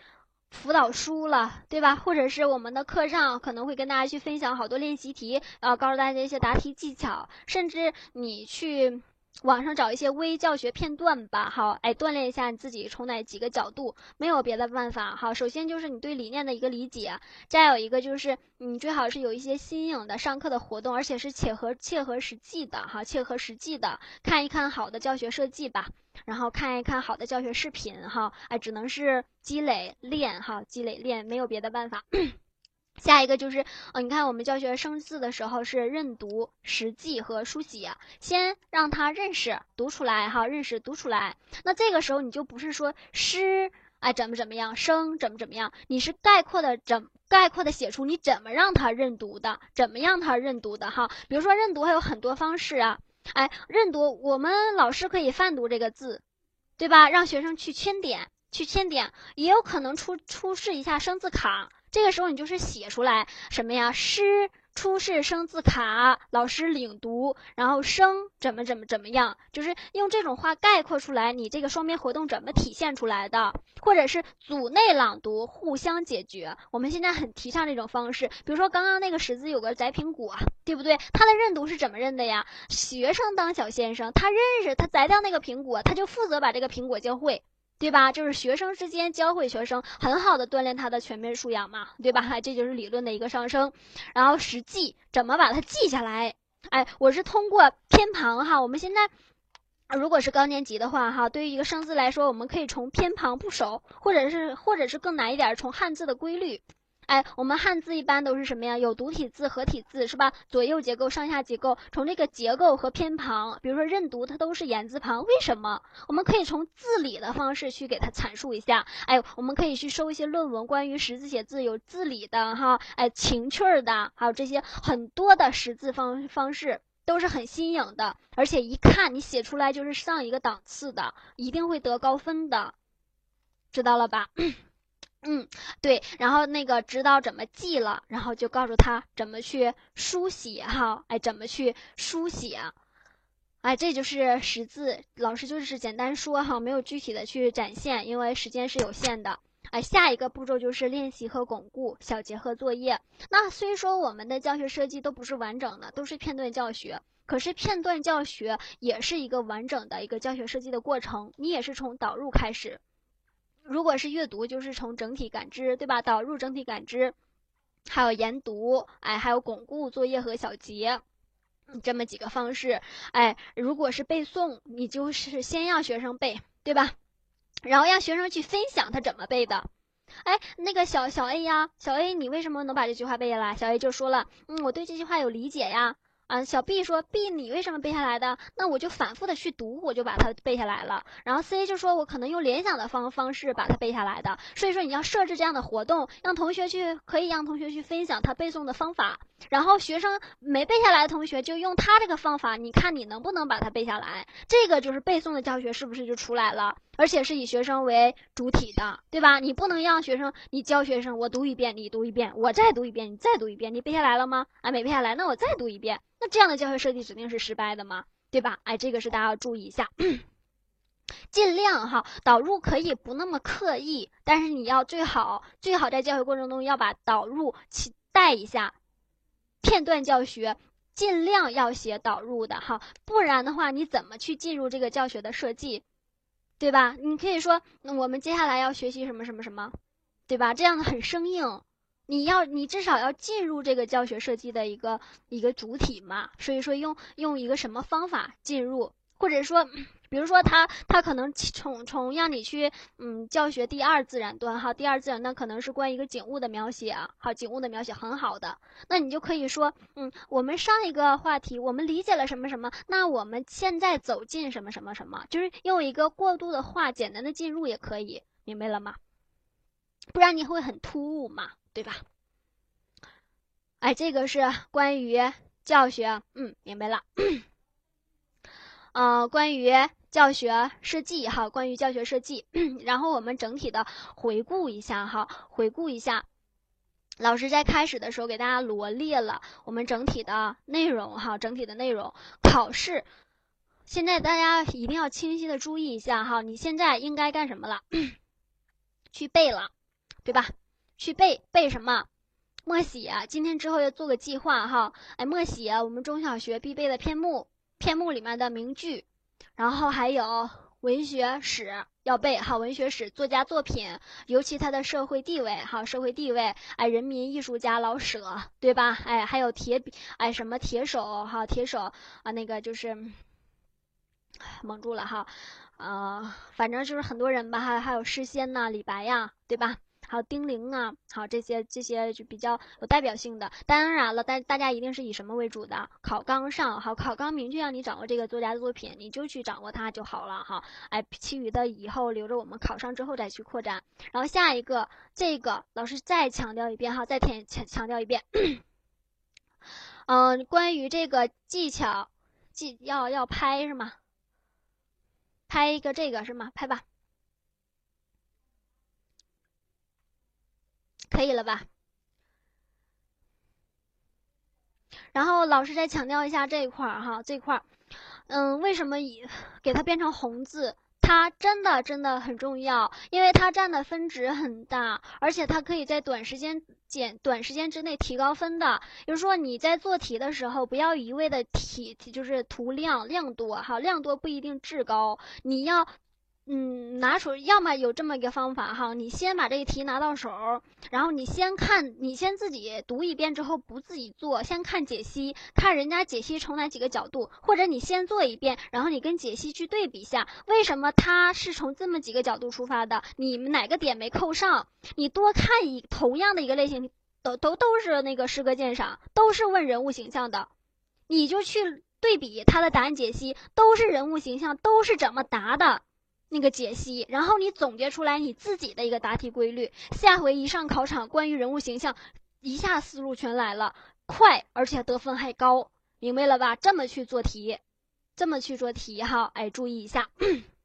辅导书了，对吧？或者是我们的课上可能会跟大家去分享好多练习题，呃，告诉大家一些答题技巧，甚至你去。网上找一些微教学片段吧，好，哎，锻炼一下你自己，从哪几个角度，没有别的办法，好，首先就是你对理念的一个理解，再有一个就是你最好是有一些新颖的上课的活动，而且是切合切合实际的，哈，切合实际的，看一看好的教学设计吧，然后看一看好的教学视频，哈，哎，只能是积累练，哈，积累练，没有别的办法。下一个就是，呃，你看我们教学生字的时候是认读、识记和书写，先让他认识读出来哈，认识读出来。那这个时候你就不是说诗哎怎么怎么样，生怎么怎么样，你是概括的怎概括的写出你怎么让他认读的，怎么样他认读的哈。比如说认读还有很多方式啊，哎，认读我们老师可以泛读这个字，对吧？让学生去圈点，去圈点，也有可能出出示一下生字卡。这个时候你就是写出来什么呀？诗出示生字卡，老师领读，然后生怎么怎么怎么样，就是用这种话概括出来你这个双边活动怎么体现出来的，或者是组内朗读，互相解决。我们现在很提倡这种方式，比如说刚刚那个识字有个摘苹果，对不对？他的认读是怎么认的呀？学生当小先生，他认识他摘掉那个苹果，他就负责把这个苹果教会。对吧？就是学生之间教会学生，很好的锻炼他的全面素养嘛，对吧？哈，这就是理论的一个上升。然后实际怎么把它记下来？哎，我是通过偏旁哈。我们现在如果是高年级的话哈，对于一个生字来说，我们可以从偏旁部首，或者是或者是更难一点，从汉字的规律。哎，我们汉字一般都是什么呀？有独体字、合体字，是吧？左右结构、上下结构，从这个结构和偏旁，比如说认读，它都是言字旁，为什么？我们可以从字理的方式去给它阐述一下。哎，我们可以去收一些论文，关于识字写字有字理的哈，哎，情趣的，还有这些很多的识字方方式，都是很新颖的，而且一看你写出来就是上一个档次的，一定会得高分的，知道了吧？嗯，对，然后那个知道怎么记了，然后就告诉他怎么去书写哈，哎，怎么去书写，哎，这就是识字。老师就是简单说哈，没有具体的去展现，因为时间是有限的。哎，下一个步骤就是练习和巩固小结和作业。那虽说我们的教学设计都不是完整的，都是片段教学，可是片段教学也是一个完整的一个教学设计的过程。你也是从导入开始。如果是阅读，就是从整体感知，对吧？导入整体感知，还有研读，哎，还有巩固作业和小结，这么几个方式。哎，如果是背诵，你就是先让学生背，对吧？然后让学生去分享他怎么背的。哎，那个小小 A 呀，小 A，你为什么能把这句话背下来？小 A 就说了，嗯，我对这句话有理解呀。啊，小 B 说：“B，你为什么背下来的？那我就反复的去读，我就把它背下来了。然后 C 就说：我可能用联想的方方式把它背下来的。所以说你要设置这样的活动，让同学去，可以让同学去分享他背诵的方法。然后学生没背下来的同学就用他这个方法，你看你能不能把它背下来？这个就是背诵的教学，是不是就出来了？而且是以学生为主体的，对吧？你不能让学生，你教学生，我读一遍，你读一遍，我再读一遍，你再读一遍，你背下来了吗？啊，没背下来，那我再读一遍。那这样的教学设计指定是失败的嘛，对吧？哎，这个是大家要注意一下。尽量哈导入可以不那么刻意，但是你要最好最好在教学过程中要把导入起带一下，片段教学尽量要写导入的哈，不然的话你怎么去进入这个教学的设计，对吧？你可以说我们接下来要学习什么什么什么，对吧？这样子很生硬，你要你至少要进入这个教学设计的一个一个主体嘛，所以说用用一个什么方法进入，或者说。比如说，他他可能从从让你去嗯教学第二自然段哈，第二自然段可能是关于一个景物的描写啊，好景物的描写很好的，那你就可以说嗯，我们上一个话题我们理解了什么什么，那我们现在走进什么什么什么，就是用一个过渡的话，简单的进入也可以，明白了吗？不然你会很突兀嘛，对吧？哎，这个是关于教学，嗯，明白了。呃，关于教学设计哈，关于教学设计，然后我们整体的回顾一下哈，回顾一下，老师在开始的时候给大家罗列了我们整体的内容哈，整体的内容考试，现在大家一定要清晰的注意一下哈，你现在应该干什么了？去背了，对吧？去背背什么？默写，今天之后要做个计划哈，哎，默写我们中小学必备的篇目。篇目里面的名句，然后还有文学史要背哈，文学史作家作品，尤其他的社会地位哈，社会地位，哎，人民艺术家老舍，对吧？哎，还有铁笔，哎，什么铁手哈，铁手啊，那个就是蒙住了哈，呃，反正就是很多人吧，还还有诗仙呐，李白呀，对吧？还有丁玲啊，好这些这些就比较有代表性的。当然了，大大家一定是以什么为主的？考纲上，好考纲明确让你掌握这个作家的作品，你就去掌握它就好了哈。哎，其余的以后留着我们考上之后再去扩展。然后下一个，这个老师再强调一遍哈，再填强强调一遍。嗯，关于这个技巧，技要要拍是吗？拍一个这个是吗？拍吧。可以了吧？然后老师再强调一下这一块儿哈，这块儿，嗯，为什么以给它变成红字？它真的真的很重要，因为它占的分值很大，而且它可以在短时间减短时间之内提高分的。比如说你在做题的时候，不要一味的提，就是图量量多哈，量多不一定质高，你要。嗯，拿出要么有这么一个方法哈，你先把这个题拿到手，然后你先看，你先自己读一遍之后不自己做，先看解析，看人家解析从哪几个角度，或者你先做一遍，然后你跟解析去对比一下，为什么他是从这么几个角度出发的？你们哪个点没扣上？你多看一同样的一个类型，都都都是那个诗歌鉴赏，都是问人物形象的，你就去对比他的答案解析，都是人物形象，都是怎么答的。那个解析，然后你总结出来你自己的一个答题规律。下回一上考场，关于人物形象，一下思路全来了，快，而且得分还高，明白了吧？这么去做题，这么去做题哈，哎，注意一下。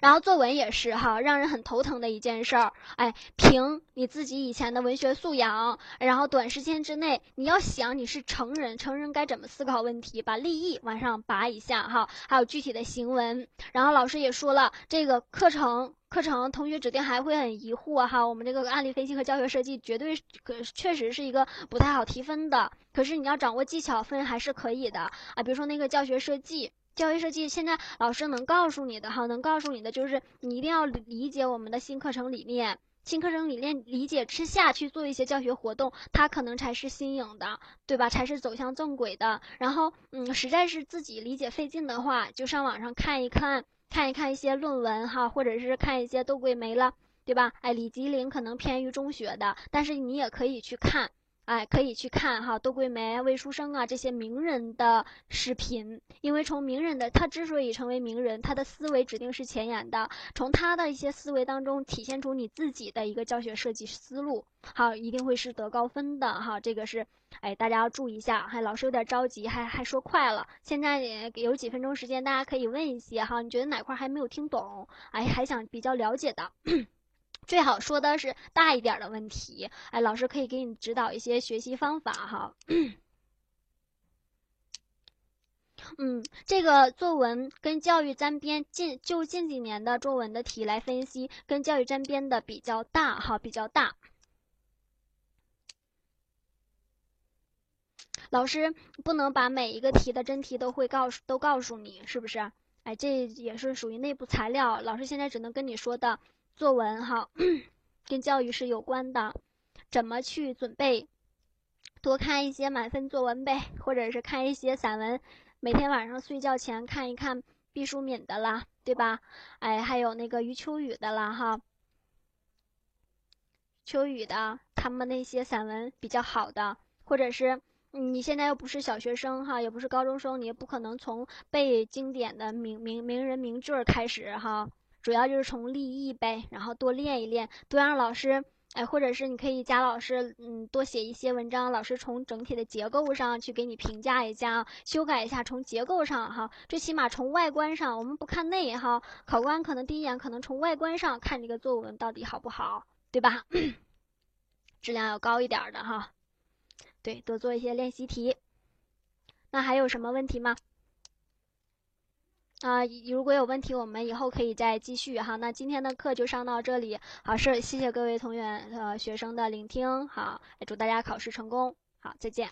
然后作文也是哈，让人很头疼的一件事儿。哎，凭你自己以前的文学素养，然后短时间之内，你要想你是成人，成人该怎么思考问题，把立意往上拔一下哈。还有具体的行文。然后老师也说了，这个课程课程同学指定还会很疑惑哈。我们这个案例分析和教学设计绝对可确实是一个不太好提分的，可是你要掌握技巧分还是可以的啊。比如说那个教学设计。教育设计现在老师能告诉你的哈，能告诉你的就是你一定要理解我们的新课程理念，新课程理念理解之下去做一些教学活动，它可能才是新颖的，对吧？才是走向正轨的。然后，嗯，实在是自己理解费劲的话，就上网上看一看，看一看一些论文哈，或者是看一些窦桂梅了，对吧？哎，李吉林可能偏于中学的，但是你也可以去看。哎，可以去看哈，窦桂梅、魏书生啊这些名人的视频，因为从名人的他之所以成为名人，他的思维指定是前沿的，从他的一些思维当中体现出你自己的一个教学设计思路，好，一定会是得高分的哈。这个是，哎，大家要注意一下。还老师有点着急，还还说快了，现在也有几分钟时间，大家可以问一些哈，你觉得哪块还没有听懂，哎，还想比较了解的。最好说的是大一点的问题，哎，老师可以给你指导一些学习方法哈。嗯，这个作文跟教育沾边，近就近几年的作文的题来分析，跟教育沾边的比较大哈，比较大。老师不能把每一个题的真题都会告诉都告诉你，是不是？哎，这也是属于内部材料。老师现在只能跟你说的作文哈，跟教育是有关的，怎么去准备？多看一些满分作文呗，或者是看一些散文。每天晚上睡觉前看一看毕淑敏的啦，对吧？哎，还有那个余秋雨的啦，哈。秋雨的他们那些散文比较好的，或者是你现在又不是小学生哈，也不是高中生，你也不可能从背经典的名名名人名句儿开始哈，主要就是从立意呗，然后多练一练，多让老师。哎，或者是你可以加老师，嗯，多写一些文章，老师从整体的结构上去给你评价一下，修改一下，从结构上哈，最起码从外观上，我们不看内哈，考官可能第一眼可能从外观上看这个作文到底好不好，对吧？质量要高一点的哈，对，多做一些练习题。那还有什么问题吗？啊，如果有问题，我们以后可以再继续哈。那今天的课就上到这里，好，是谢谢各位同学呃学生的聆听，好，祝大家考试成功，好，再见。